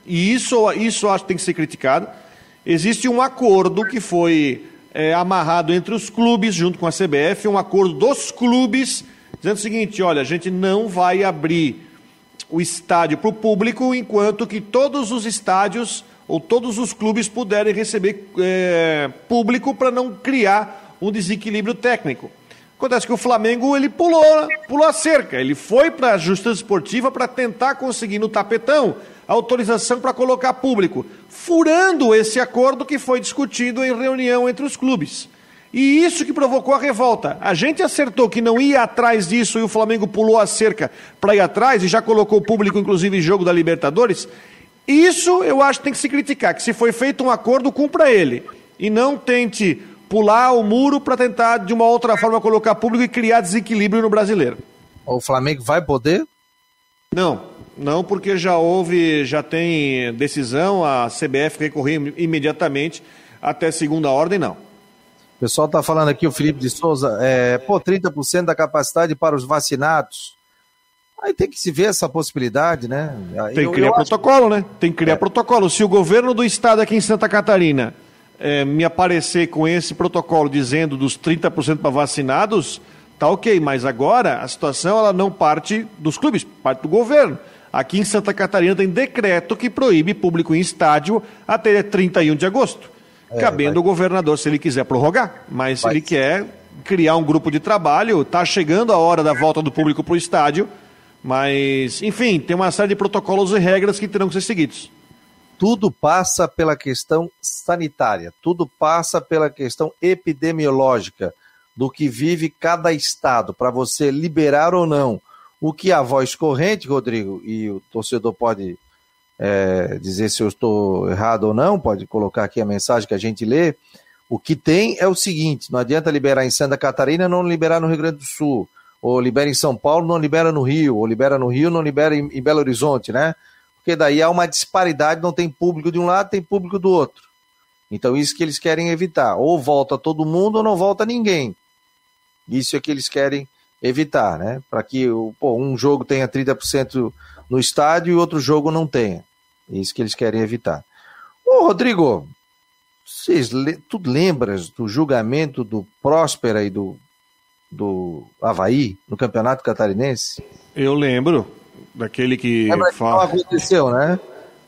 e isso, isso acho que tem que ser criticado. Existe um acordo que foi é, amarrado entre os clubes, junto com a CBF, um acordo dos clubes, dizendo o seguinte: olha, a gente não vai abrir o estádio para o público, enquanto que todos os estádios ou todos os clubes puderem receber é, público para não criar um desequilíbrio técnico. Acontece que o Flamengo ele pulou, pulou a cerca, ele foi para a justiça esportiva para tentar conseguir no tapetão autorização para colocar público, furando esse acordo que foi discutido em reunião entre os clubes. E isso que provocou a revolta. A gente acertou que não ia atrás disso e o Flamengo pulou a cerca para ir atrás e já colocou o público, inclusive, em jogo da Libertadores. Isso eu acho que tem que se criticar, que se foi feito um acordo, cumpra ele. E não tente pular o muro para tentar, de uma outra forma, colocar público e criar desequilíbrio no brasileiro. O Flamengo vai poder? Não, não, porque já houve, já tem decisão, a CBF recorreu imediatamente até segunda ordem, não. O pessoal está falando aqui, o Felipe de Souza, é, pô, 30% da capacidade para os vacinados. Aí tem que se ver essa possibilidade, né? Tem que criar protocolo, acho... né? Tem que criar é. protocolo. Se o governo do estado aqui em Santa Catarina é, me aparecer com esse protocolo dizendo dos 30% para vacinados, tá ok. Mas agora a situação ela não parte dos clubes, parte do governo. Aqui em Santa Catarina tem decreto que proíbe público em estádio até 31 de agosto. É, cabendo vai... o governador se ele quiser prorrogar. Mas vai. se ele quer criar um grupo de trabalho, está chegando a hora da volta do público para o estádio, mas, enfim, tem uma série de protocolos e regras que terão que ser seguidos. Tudo passa pela questão sanitária, tudo passa pela questão epidemiológica do que vive cada estado, para você liberar ou não. O que a voz corrente, Rodrigo, e o torcedor pode é, dizer se eu estou errado ou não, pode colocar aqui a mensagem que a gente lê. O que tem é o seguinte: não adianta liberar em Santa Catarina, não liberar no Rio Grande do Sul, ou libera em São Paulo, não libera no Rio, ou libera no Rio, não libera em, em Belo Horizonte, né? Porque daí há uma disparidade, não tem público de um lado, tem público do outro. Então, isso que eles querem evitar. Ou volta todo mundo ou não volta ninguém. Isso é que eles querem evitar, né? Para que pô, um jogo tenha 30% no estádio e outro jogo não tenha. É isso que eles querem evitar. Ô, Rodrigo, vocês, tu lembras do julgamento do Próspera e do, do Havaí no Campeonato Catarinense? Eu lembro. Daquele que. Lembra fala... que não aconteceu, né?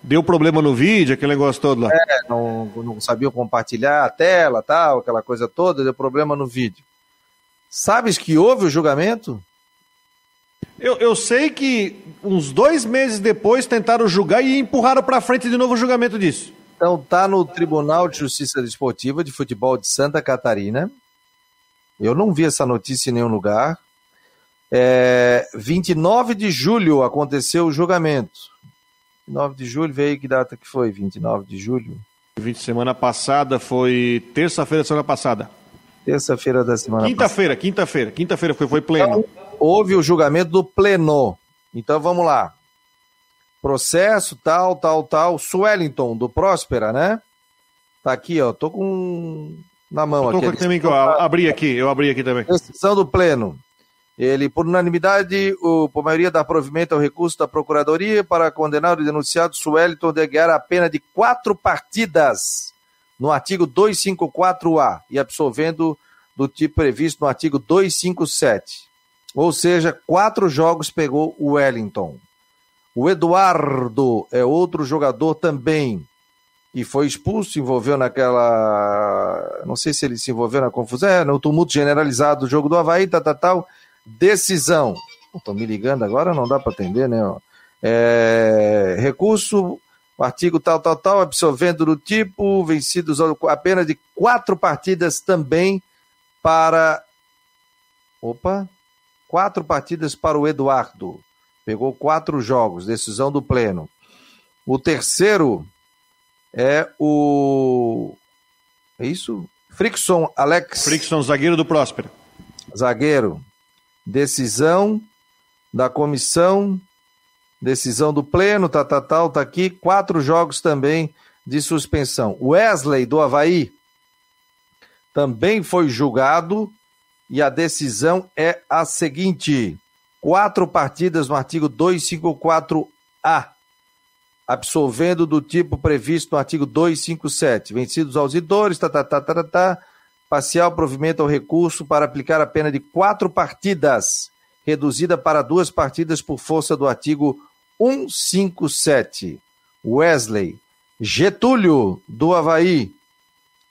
Deu problema no vídeo, aquele negócio todo lá. É, não, não sabia compartilhar a tela, tal, aquela coisa toda, deu problema no vídeo. Sabes que houve o julgamento? Eu, eu sei que uns dois meses depois tentaram julgar e empurraram para frente de novo o julgamento disso. Então tá no Tribunal de Justiça Desportiva de Futebol de Santa Catarina. Eu não vi essa notícia em nenhum lugar. É, 29 de julho aconteceu o julgamento. 29 de julho, veio que data que foi? 29 de julho? 20 semana passada foi terça-feira da semana passada. Terça-feira da semana Quinta-feira, quinta-feira, quinta-feira foi, foi pleno. Então, houve o julgamento do pleno. Então vamos lá. Processo, tal, tal, tal. Swellington, do Próspera, né? Tá aqui, ó. Tô com na mão eu tô aqui. Com também, eu abri aqui, eu abri aqui também. Decisão do pleno. Ele, por unanimidade, o, por maioria dá provimento ao recurso da Procuradoria para condenar o denunciado Sueliton de Guerra a pena de quatro partidas no artigo 254A e absolvendo do tipo previsto no artigo 257. Ou seja, quatro jogos pegou o Wellington. O Eduardo é outro jogador também e foi expulso, envolveu naquela. Não sei se ele se envolveu na confusão, é, no tumulto generalizado do jogo do Havaí, tal, tal, tal. Decisão. Estão me ligando agora, não dá para atender, né? É... Recurso, artigo tal, tal, tal, absolvendo do tipo, vencidos apenas de quatro partidas também para. Opa! Quatro partidas para o Eduardo. Pegou quatro jogos, decisão do Pleno. O terceiro é o. É isso? Frickson Alex. Frickson, zagueiro do Próspero. Zagueiro. Decisão da comissão, decisão do pleno, tá, tá, tal, tá aqui. Quatro jogos também de suspensão. Wesley, do Havaí, também foi julgado e a decisão é a seguinte: quatro partidas no artigo 254A, absolvendo do tipo previsto no artigo 257, vencidos aos idores, tá, tá, tá, tá, tá, tá, parcial provimento ao recurso para aplicar a pena de quatro partidas, reduzida para duas partidas por força do artigo 157. Wesley Getúlio, do Havaí,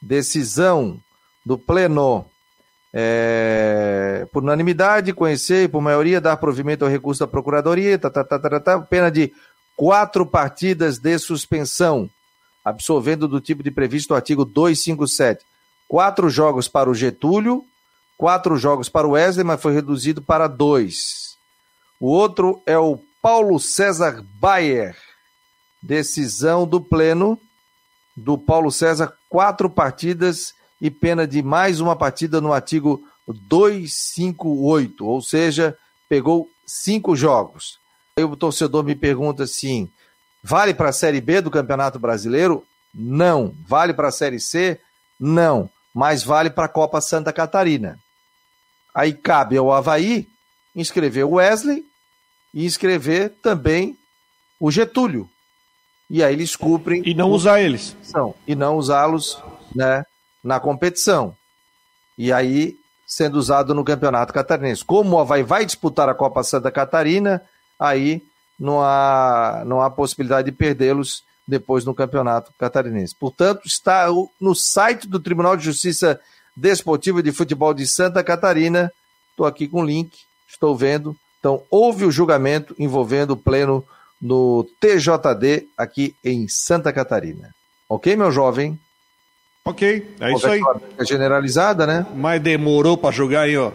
decisão do Pleno é, por unanimidade, conhecer e por maioria dar provimento ao recurso da Procuradoria, tá, tá, tá, tá, tá, pena de quatro partidas de suspensão, absolvendo do tipo de previsto no artigo 257. Quatro jogos para o Getúlio, quatro jogos para o Wesley, mas foi reduzido para dois. O outro é o Paulo César Bayer, decisão do Pleno do Paulo César, quatro partidas e pena de mais uma partida no artigo 258, ou seja, pegou cinco jogos. Aí o torcedor me pergunta assim: vale para a Série B do Campeonato Brasileiro? Não. Vale para a Série C? Não. Mas vale para a Copa Santa Catarina. Aí cabe ao Havaí inscrever o Wesley e inscrever também o Getúlio. E aí eles cumprem. E não usar eles. E não usá-los, né? na competição. E aí sendo usado no Campeonato Catarinense. Como o Havaí vai disputar a Copa Santa Catarina, aí não há, não há possibilidade de perdê-los depois no Campeonato Catarinense. Portanto, está no site do Tribunal de Justiça Desportiva de Futebol de Santa Catarina. Estou aqui com o link, estou vendo. Então, houve o julgamento envolvendo o pleno no TJD aqui em Santa Catarina. Ok, meu jovem? Ok, é isso aí. É generalizada, né? Mas demorou para jogar aí, ó.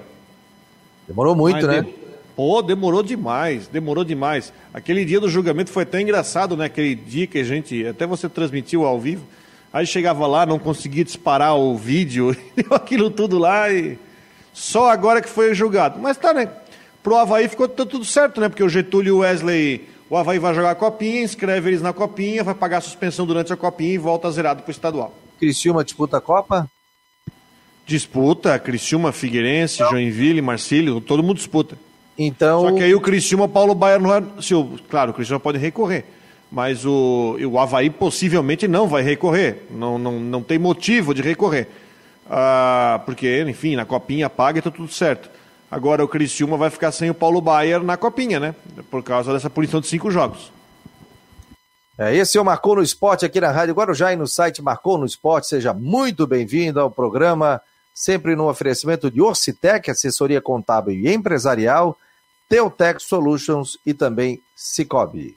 Demorou muito, Mas né? De... Pô, demorou demais, demorou demais. Aquele dia do julgamento foi até engraçado, né? Aquele dia que a gente, até você transmitiu ao vivo, aí chegava lá, não conseguia disparar o vídeo, deu aquilo tudo lá e só agora que foi julgado. Mas tá, né? Pro Havaí ficou tudo certo, né? Porque o Getúlio e o Wesley, o Havaí vai jogar a copinha, inscreve eles na copinha, vai pagar a suspensão durante a copinha e volta zerado pro estadual. Criciúma disputa a Copa? Disputa, Criciúma, Figueirense. Joinville, Marcílio, todo mundo disputa. Então... Só que aí o Criciúma, Paulo Baier não é... Se o... Claro, o Criciúma pode recorrer, mas o, o Havaí possivelmente não vai recorrer, não, não, não tem motivo de recorrer. Ah, porque, enfim, na copinha paga e tá tudo certo. Agora o Criciúma vai ficar sem o Paulo Baier na copinha, né? Por causa dessa punição de cinco jogos. É, esse é o Marcou no Esporte aqui na Rádio Guarujá e no site Marcou no Esporte. Seja muito bem-vindo ao programa, sempre no oferecimento de Orcitec, assessoria contábil e empresarial, Teutec Solutions e também Cicobi.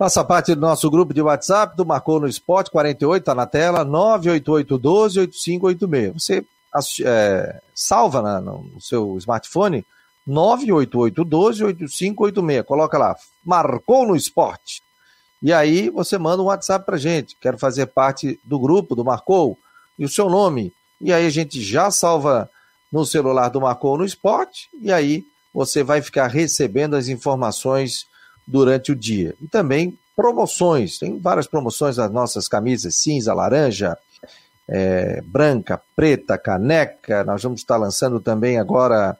Faça parte do nosso grupo de WhatsApp do Marcou no Esporte 48, está na tela, 988-12-8586. Você é, salva na, no seu smartphone 988-12-8586. Coloca lá, Marcou no Esporte. E aí você manda um WhatsApp para gente. Quero fazer parte do grupo do Marcou e o seu nome. E aí a gente já salva no celular do Marcou no Esporte. E aí você vai ficar recebendo as informações durante o dia. E também promoções, tem várias promoções nas nossas camisas cinza, laranja, é, branca, preta, caneca. Nós vamos estar lançando também agora.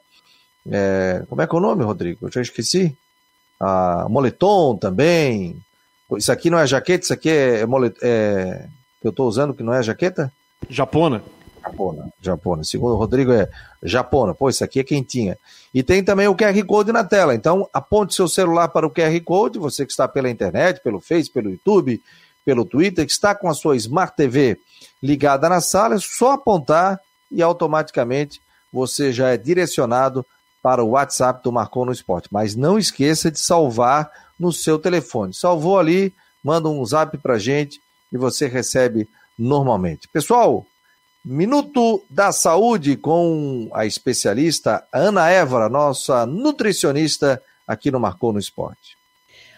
É, como é que é o nome, Rodrigo? Eu já esqueci. Ah, moletom também. Isso aqui não é jaqueta, isso aqui é, molet... é que eu estou usando que não é jaqueta? Japona. Japona, Japona. Segundo o Rodrigo é Japona. Pô, isso aqui é quentinha. E tem também o QR Code na tela. Então, aponte seu celular para o QR Code, você que está pela internet, pelo Face, pelo YouTube, pelo Twitter, que está com a sua Smart TV ligada na sala, é só apontar e automaticamente você já é direcionado para o WhatsApp do Marcou no Esporte. Mas não esqueça de salvar no seu telefone. Salvou ali, manda um zap para gente e você recebe normalmente. Pessoal, Minuto da Saúde com a especialista Ana Évora, nossa nutricionista aqui no Marcou no Esporte.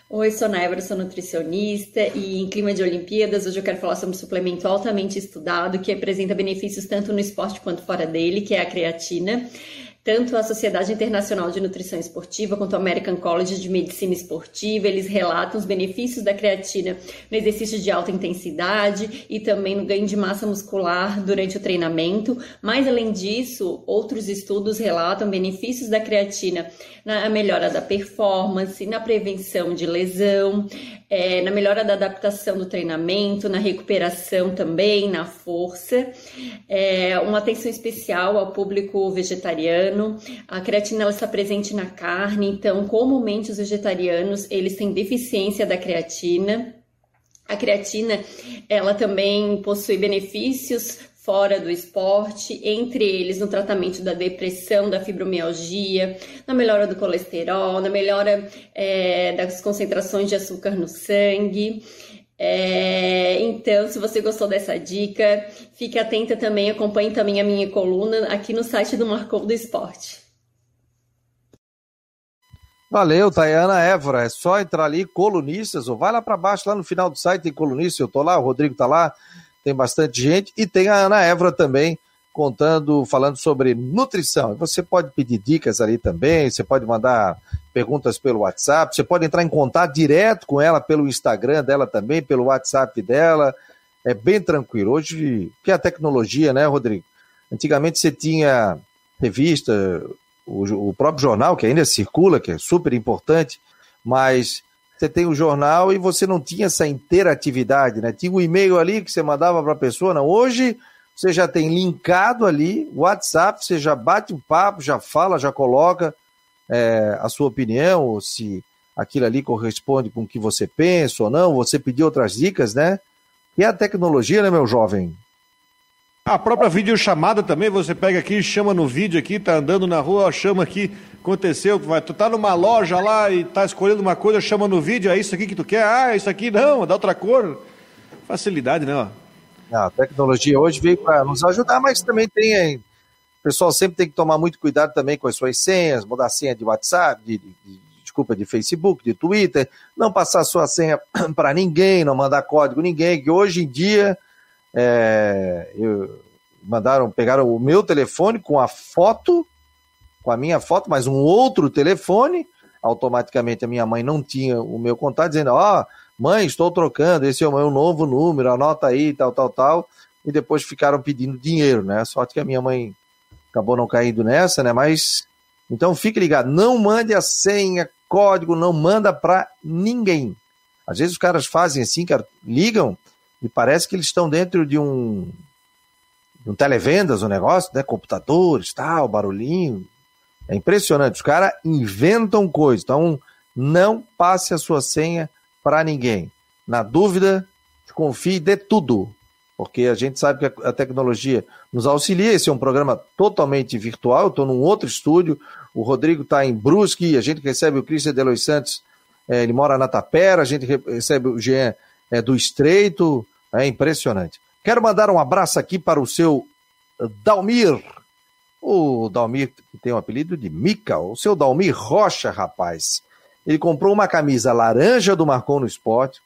Oi, sou Ana Évora, sou nutricionista e em clima de Olimpíadas hoje eu quero falar sobre um suplemento altamente estudado que apresenta benefícios tanto no esporte quanto fora dele, que é a creatina. Tanto a Sociedade Internacional de Nutrição Esportiva quanto o American College de Medicina Esportiva, eles relatam os benefícios da creatina no exercício de alta intensidade e também no ganho de massa muscular durante o treinamento. Mas além disso, outros estudos relatam benefícios da creatina na melhora da performance, na prevenção de lesão, é, na melhora da adaptação do treinamento, na recuperação também, na força. É, uma atenção especial ao público vegetariano. A creatina ela está presente na carne, então comumente os vegetarianos eles têm deficiência da creatina. A creatina, ela também possui benefícios fora do esporte, entre eles no tratamento da depressão, da fibromialgia, na melhora do colesterol, na melhora é, das concentrações de açúcar no sangue. É, então, se você gostou dessa dica, fique atenta também, acompanhe também a minha coluna aqui no site do Marcou do Esporte. Valeu, Tayana Évora. É só entrar ali, colunistas, ou vai lá para baixo, lá no final do site tem colunista, eu tô lá, o Rodrigo tá lá tem bastante gente, e tem a Ana Évora também contando, falando sobre nutrição. Você pode pedir dicas ali também, você pode mandar perguntas pelo WhatsApp, você pode entrar em contato direto com ela pelo Instagram dela também, pelo WhatsApp dela. É bem tranquilo. Hoje, que a tecnologia, né, Rodrigo? Antigamente você tinha revista, o, o próprio jornal, que ainda circula, que é super importante, mas você tem o jornal e você não tinha essa interatividade, né? Tinha um e-mail ali que você mandava para a pessoa, não. Hoje você já tem linkado ali, WhatsApp, você já bate um papo, já fala, já coloca é, a sua opinião, se aquilo ali corresponde com o que você pensa ou não, você pediu outras dicas, né? E a tecnologia, né, meu jovem? A própria videochamada também, você pega aqui, chama no vídeo aqui, tá andando na rua, chama aqui, aconteceu, vai, tu tá numa loja lá e tá escolhendo uma coisa, chama no vídeo, é isso aqui que tu quer? Ah, isso aqui não, dá outra cor. Facilidade, né? Ó. A tecnologia hoje veio para nos ajudar, mas também tem. O pessoal sempre tem que tomar muito cuidado também com as suas senhas, mudar a senha de WhatsApp, de, de, de desculpa, de Facebook, de Twitter, não passar sua senha para ninguém, não mandar código ninguém, que hoje em dia é, eu, mandaram, pegaram o meu telefone com a foto, com a minha foto, mas um outro telefone, automaticamente a minha mãe não tinha o meu contato, dizendo, ó, oh, mãe, estou trocando, esse é o meu novo número, anota aí, tal, tal, tal, e depois ficaram pedindo dinheiro, né? Sorte que a minha mãe acabou não caindo nessa, né? Mas então fique ligado, não mande a senha, código, não manda para ninguém. Às vezes os caras fazem assim, cara, ligam e parece que eles estão dentro de um, de um televendas, um negócio, né? Computadores, tal, barulhinho. É impressionante. Os caras inventam coisas. Então, não passe a sua senha para ninguém. Na dúvida, confie de tudo, porque a gente sabe que a tecnologia nos auxilia. Esse é um programa totalmente virtual. Estou num outro estúdio. O Rodrigo está em Brusque. A gente recebe o Cristian Delois Santos. É, ele mora na Tapera. A gente recebe o Jean é, do Estreito. É impressionante. Quero mandar um abraço aqui para o seu Dalmir. O Dalmir, que tem o apelido de Mica. O seu Dalmir Rocha, rapaz. Ele comprou uma camisa laranja do Marcon no Esporte,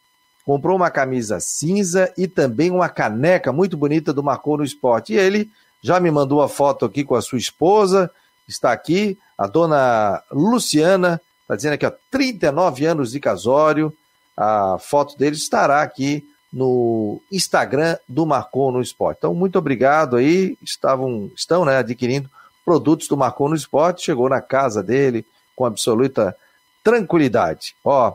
comprou uma camisa cinza e também uma caneca muito bonita do Marcon no Esporte. E ele já me mandou a foto aqui com a sua esposa, está aqui, a dona Luciana, está dizendo aqui, ó, 39 anos de casório. A foto dele estará aqui no Instagram do Marcon no Esporte. Então, muito obrigado aí. Estavam, estão né, adquirindo produtos do Marcon no Esporte. Chegou na casa dele com absoluta tranquilidade. Ó,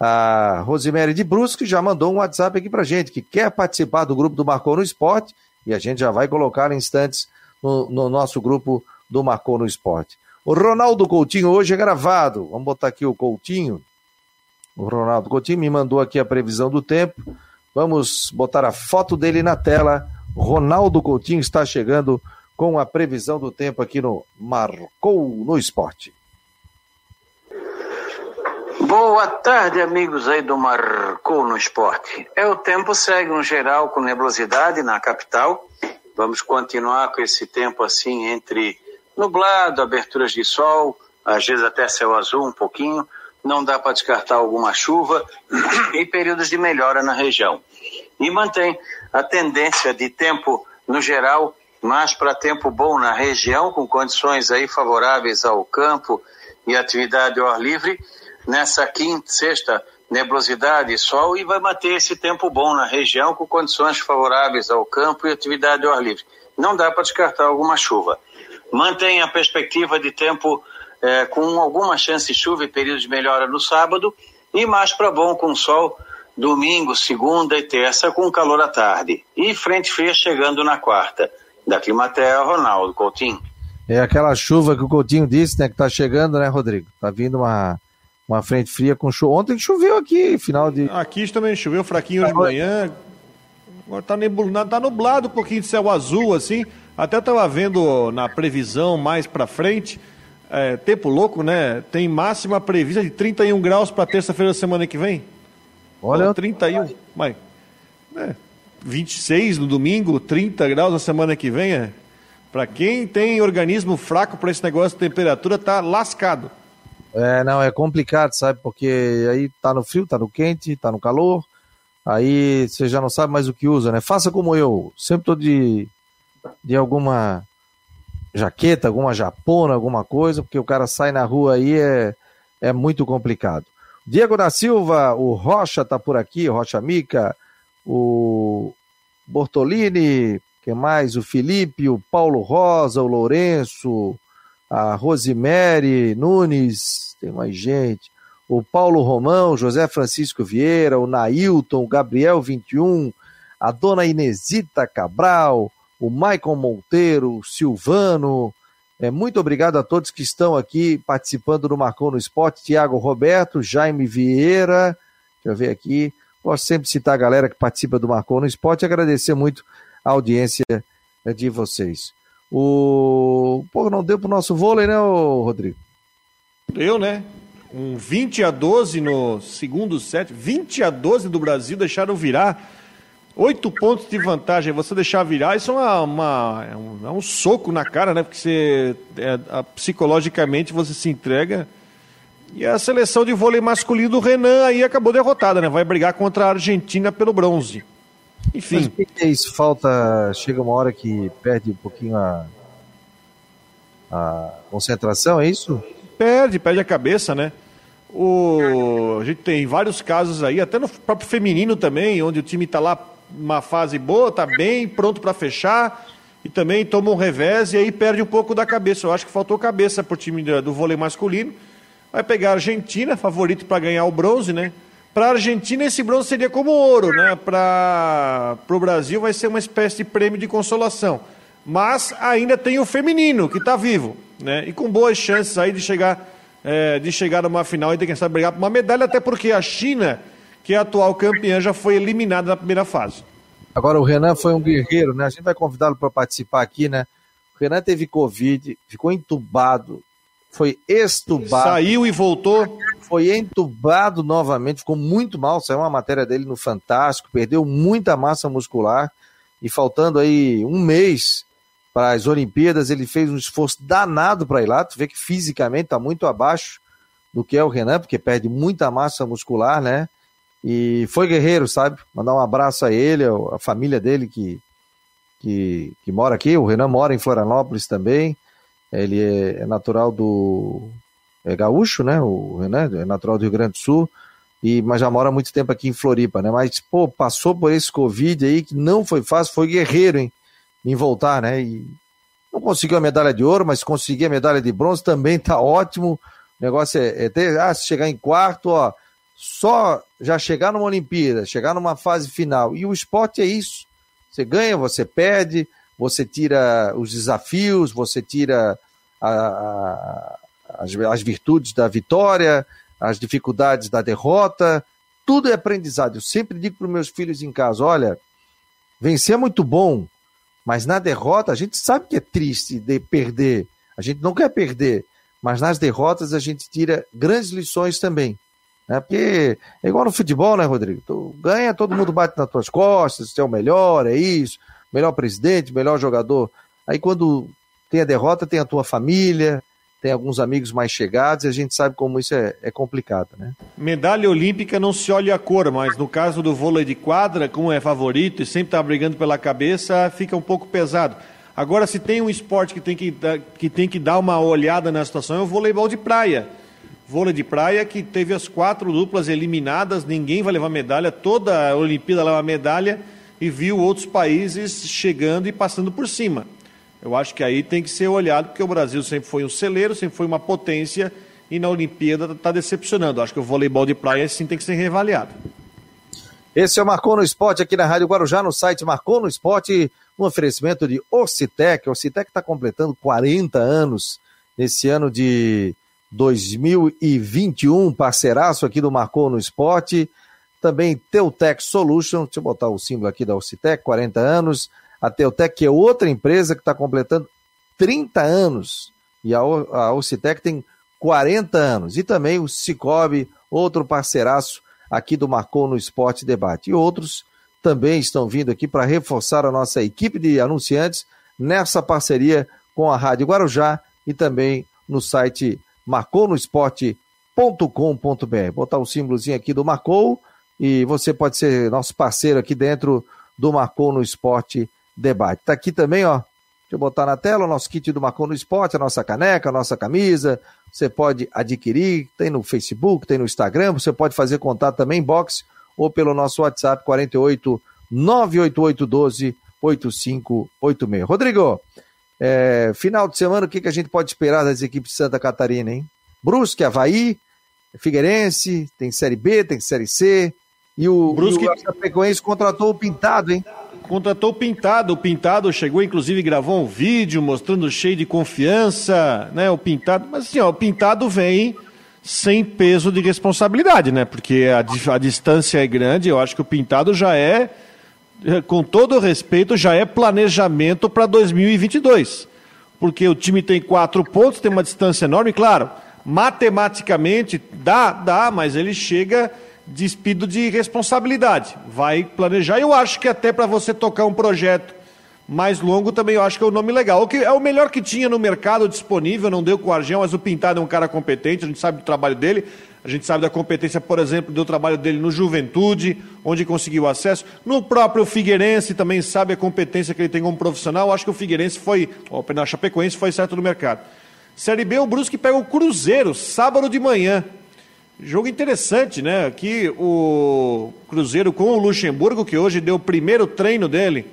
a Rosemary de Brusque já mandou um WhatsApp aqui pra gente, que quer participar do grupo do Marcou no Esporte, e a gente já vai colocar instantes no, no nosso grupo do Marcou no Esporte. O Ronaldo Coutinho hoje é gravado. Vamos botar aqui o Coutinho. O Ronaldo Coutinho me mandou aqui a previsão do tempo. Vamos botar a foto dele na tela. Ronaldo Coutinho está chegando com a previsão do tempo aqui no Marcou no Esporte. Boa tarde, amigos aí do Marcou no Esporte. É, o tempo segue no geral com nebulosidade na capital. Vamos continuar com esse tempo assim entre nublado, aberturas de sol, às vezes até céu azul um pouquinho. Não dá para descartar alguma chuva e períodos de melhora na região. E mantém a tendência de tempo no geral mais para tempo bom na região, com condições aí favoráveis ao campo e atividade ao ar livre nessa quinta, sexta, nebulosidade e sol e vai manter esse tempo bom na região com condições favoráveis ao campo e atividade ao ar livre. Não dá para descartar alguma chuva. Mantém a perspectiva de tempo é, com alguma chance de chuva e período de melhora no sábado e mais para bom com sol domingo, segunda e terça com calor à tarde. E frente fria chegando na quarta. Da Climatea, Ronaldo Coutinho. É aquela chuva que o Coutinho disse, né, que tá chegando, né, Rodrigo? Tá vindo uma uma frente fria com chuva. Ontem choveu aqui, final de. Aqui também choveu fraquinho hoje de manhã. Agora tá, nublado, tá nublado um pouquinho de céu azul, assim. Até eu tava vendo na previsão mais para frente. É, tempo louco, né? Tem máxima prevista de 31 graus para terça-feira da semana que vem. Olha, Pô, 31. Mas, é, 26 no domingo, 30 graus na semana que vem. É. Para quem tem organismo fraco para esse negócio de temperatura, tá lascado. É, não, é complicado, sabe? Porque aí tá no frio, tá no quente, tá no calor, aí você já não sabe mais o que usa, né? Faça como eu, sempre tô de, de alguma jaqueta, alguma japona, alguma coisa, porque o cara sai na rua aí é, é muito complicado. Diego da Silva, o Rocha tá por aqui, Rocha Mica, o Bortolini, que mais? O Felipe, o Paulo Rosa, o Lourenço, a Rosemary Nunes, tem mais gente, o Paulo Romão, José Francisco Vieira, o Nailton, o Gabriel 21, a dona Inesita Cabral, o Maicon Monteiro, o Silvano. É, muito obrigado a todos que estão aqui participando do Marcou no Esporte. Tiago Roberto, Jaime Vieira. Deixa eu ver aqui. Gosto sempre citar a galera que participa do Marcou no Esporte e agradecer muito a audiência é, de vocês. O. Pô, não deu pro nosso vôlei, né, Rodrigo? Deu, né? Um 20 a 12 no segundo set. 20 a 12 do Brasil deixaram virar. Oito pontos de vantagem. Você deixar virar, isso é, uma, uma é, um, é um, soco na cara, né? Porque você, é, a, psicologicamente você se entrega. E a seleção de vôlei masculino do Renan aí acabou derrotada, né? Vai brigar contra a Argentina pelo bronze. Enfim. Mas o que é isso? Falta. Chega uma hora que perde um pouquinho a, a concentração, é isso? Perde, perde a cabeça, né? O, a gente tem vários casos aí, até no próprio feminino também, onde o time está lá uma fase boa, está bem, pronto para fechar, e também toma um revés e aí perde um pouco da cabeça. Eu acho que faltou cabeça para o time do vôlei masculino. Vai pegar a Argentina, favorito para ganhar o bronze, né? Para a Argentina, esse bronze seria como ouro, né? Para o Brasil, vai ser uma espécie de prêmio de consolação. Mas ainda tem o feminino, que está vivo, né? E com boas chances aí de chegar, é, de chegar numa final e ter, quem sabe, brigar por uma medalha, até porque a China, que é a atual campeã, já foi eliminada na primeira fase. Agora, o Renan foi um guerreiro, né? A gente vai convidá-lo para participar aqui, né? O Renan teve Covid, ficou entubado, foi estubado. Saiu e voltou. Foi entubado novamente, ficou muito mal. Saiu uma matéria dele no Fantástico, perdeu muita massa muscular. E faltando aí um mês para as Olimpíadas, ele fez um esforço danado para ir lá. Tu vê que fisicamente está muito abaixo do que é o Renan, porque perde muita massa muscular, né? E foi guerreiro, sabe? Mandar um abraço a ele, a família dele que, que, que mora aqui. O Renan mora em Florianópolis também. Ele é, é natural do. É gaúcho, né? O Renan é natural do Rio Grande do Sul, e, mas já mora muito tempo aqui em Floripa, né? Mas, pô, passou por esse Covid aí que não foi fácil, foi guerreiro, hein? Em voltar, né? E não conseguiu a medalha de ouro, mas conseguiu a medalha de bronze também tá ótimo. O negócio é, é ter, ah, se chegar em quarto, ó, só já chegar numa Olimpíada, chegar numa fase final. E o esporte é isso. Você ganha, você perde, você tira os desafios, você tira a, a, as, as virtudes da vitória, as dificuldades da derrota, tudo é aprendizado. Eu sempre digo para os meus filhos em casa: olha, vencer é muito bom, mas na derrota a gente sabe que é triste de perder, a gente não quer perder, mas nas derrotas a gente tira grandes lições também. Né? Porque é igual no futebol, né, Rodrigo? Tu ganha, todo mundo bate nas tuas costas, você é o melhor, é isso melhor presidente, melhor jogador. Aí quando tem a derrota, tem a tua família, tem alguns amigos mais chegados, e a gente sabe como isso é, é complicado, né? Medalha olímpica não se olha a cor, mas no caso do vôlei de quadra, como é favorito e sempre está brigando pela cabeça, fica um pouco pesado. Agora, se tem um esporte que tem que, que tem que dar uma olhada na situação, é o voleibol de praia. Vôlei de praia que teve as quatro duplas eliminadas, ninguém vai levar medalha, toda a Olimpíada leva medalha e viu outros países chegando e passando por cima. Eu acho que aí tem que ser olhado, porque o Brasil sempre foi um celeiro, sempre foi uma potência, e na Olimpíada está decepcionando. Acho que o voleibol de praia sim tem que ser reavaliado. Esse é o Marcou no Esporte aqui na Rádio Guarujá, no site Marcou no Esporte, um oferecimento de Ocitec. Ocitec está completando 40 anos nesse ano de 2021, parceiraço aqui do Marcou no Esporte. Também Teutec Solution, deixa eu botar o símbolo aqui da Ocitec, 40 anos. A Teutec, que é outra empresa que está completando 30 anos. E a, Ocitec tem 40 anos. E também o Cicobi, outro parceiraço aqui do Marcou no Esporte Debate. E outros também estão vindo aqui para reforçar a nossa equipe de anunciantes nessa parceria com a Rádio Guarujá e também no site marconosport.com.br. Botar o símbolozinho aqui do Marcou e você pode ser nosso parceiro aqui dentro do Marcou no Esporte Debate. Está aqui também, ó. Deixa eu botar na tela o nosso kit do Marcou no Esporte, a nossa caneca, a nossa camisa. Você pode adquirir, tem no Facebook, tem no Instagram. Você pode fazer contato também, box ou pelo nosso WhatsApp 48 988 12 8586. Rodrigo, é, final de semana, o que, que a gente pode esperar das equipes de Santa Catarina, hein? Brusque, Havaí, Figueirense, tem Série B, tem Série C, e o, Brusque... e o contratou o Pintado, hein? Contratou o Pintado. O Pintado chegou, inclusive, gravou um vídeo mostrando cheio de confiança, né? O Pintado. Mas assim, ó, o Pintado vem sem peso de responsabilidade, né? Porque a, a distância é grande. Eu acho que o Pintado já é, com todo respeito, já é planejamento para 2022. Porque o time tem quatro pontos, tem uma distância enorme, claro. Matematicamente dá, dá, mas ele chega despido de responsabilidade. Vai planejar. Eu acho que até para você tocar um projeto mais longo também eu acho que é o um nome legal. O que é o melhor que tinha no mercado disponível, não deu com o Argel, mas o Pintado é um cara competente, a gente sabe do trabalho dele, a gente sabe da competência, por exemplo, do trabalho dele no Juventude, onde conseguiu acesso. No próprio Figueirense também sabe a competência que ele tem como profissional. Acho que o Figueirense foi, o na Chapecoense foi certo no mercado. Série B, o Brusque pega o Cruzeiro, sábado de manhã. Jogo interessante, né? Aqui o Cruzeiro com o Luxemburgo, que hoje deu o primeiro treino dele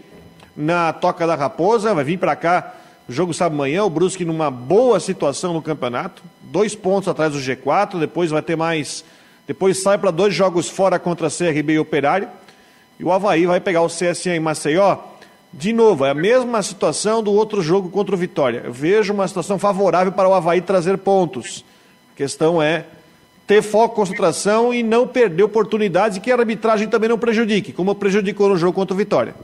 na Toca da Raposa, vai vir para cá. O jogo sábado amanhã, o Brusque numa boa situação no campeonato, dois pontos atrás do G4, depois vai ter mais. Depois sai para dois jogos fora contra a CRB e Operário. E o Havaí vai pegar o CSA em Maceió. De novo, é a mesma situação do outro jogo contra o Vitória. Eu vejo uma situação favorável para o Havaí trazer pontos. A questão é ter foco, concentração e não perder oportunidades e que a arbitragem também não prejudique, como prejudicou no jogo contra o Vitória.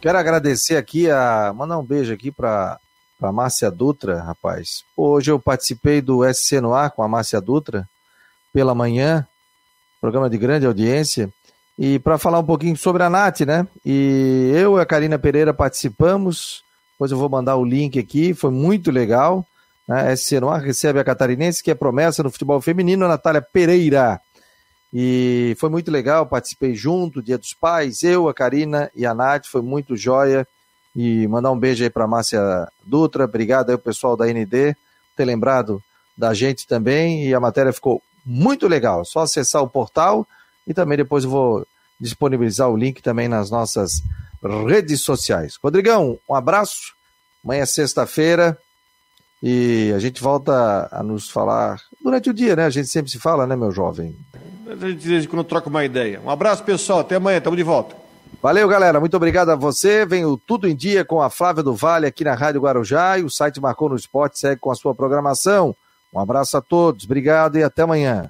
Quero agradecer aqui, a mandar um beijo aqui para a Márcia Dutra, rapaz. Hoje eu participei do SC no Ar com a Márcia Dutra, pela manhã, programa de grande audiência, e para falar um pouquinho sobre a Nath, né? E eu e a Karina Pereira participamos, depois eu vou mandar o link aqui, foi muito legal. Né? SC recebe a catarinense, que é promessa no futebol feminino, a Natália Pereira. E foi muito legal, participei junto, Dia dos Pais, eu, a Karina e a Nath, foi muito joia. E mandar um beijo aí para Márcia Dutra, obrigado aí o pessoal da ND ter lembrado da gente também. E a matéria ficou muito legal, só acessar o portal e também depois eu vou disponibilizar o link também nas nossas redes sociais. Rodrigão, um abraço. Amanhã é sexta-feira, e a gente volta a nos falar durante o dia, né? A gente sempre se fala, né, meu jovem? A gente diz quando troca uma ideia. Um abraço, pessoal. Até amanhã. Tamo de volta. Valeu, galera. Muito obrigado a você. Vem o Tudo em Dia com a Flávia do Vale aqui na Rádio Guarujá e o site Marcou no Esporte segue com a sua programação. Um abraço a todos. Obrigado e até amanhã.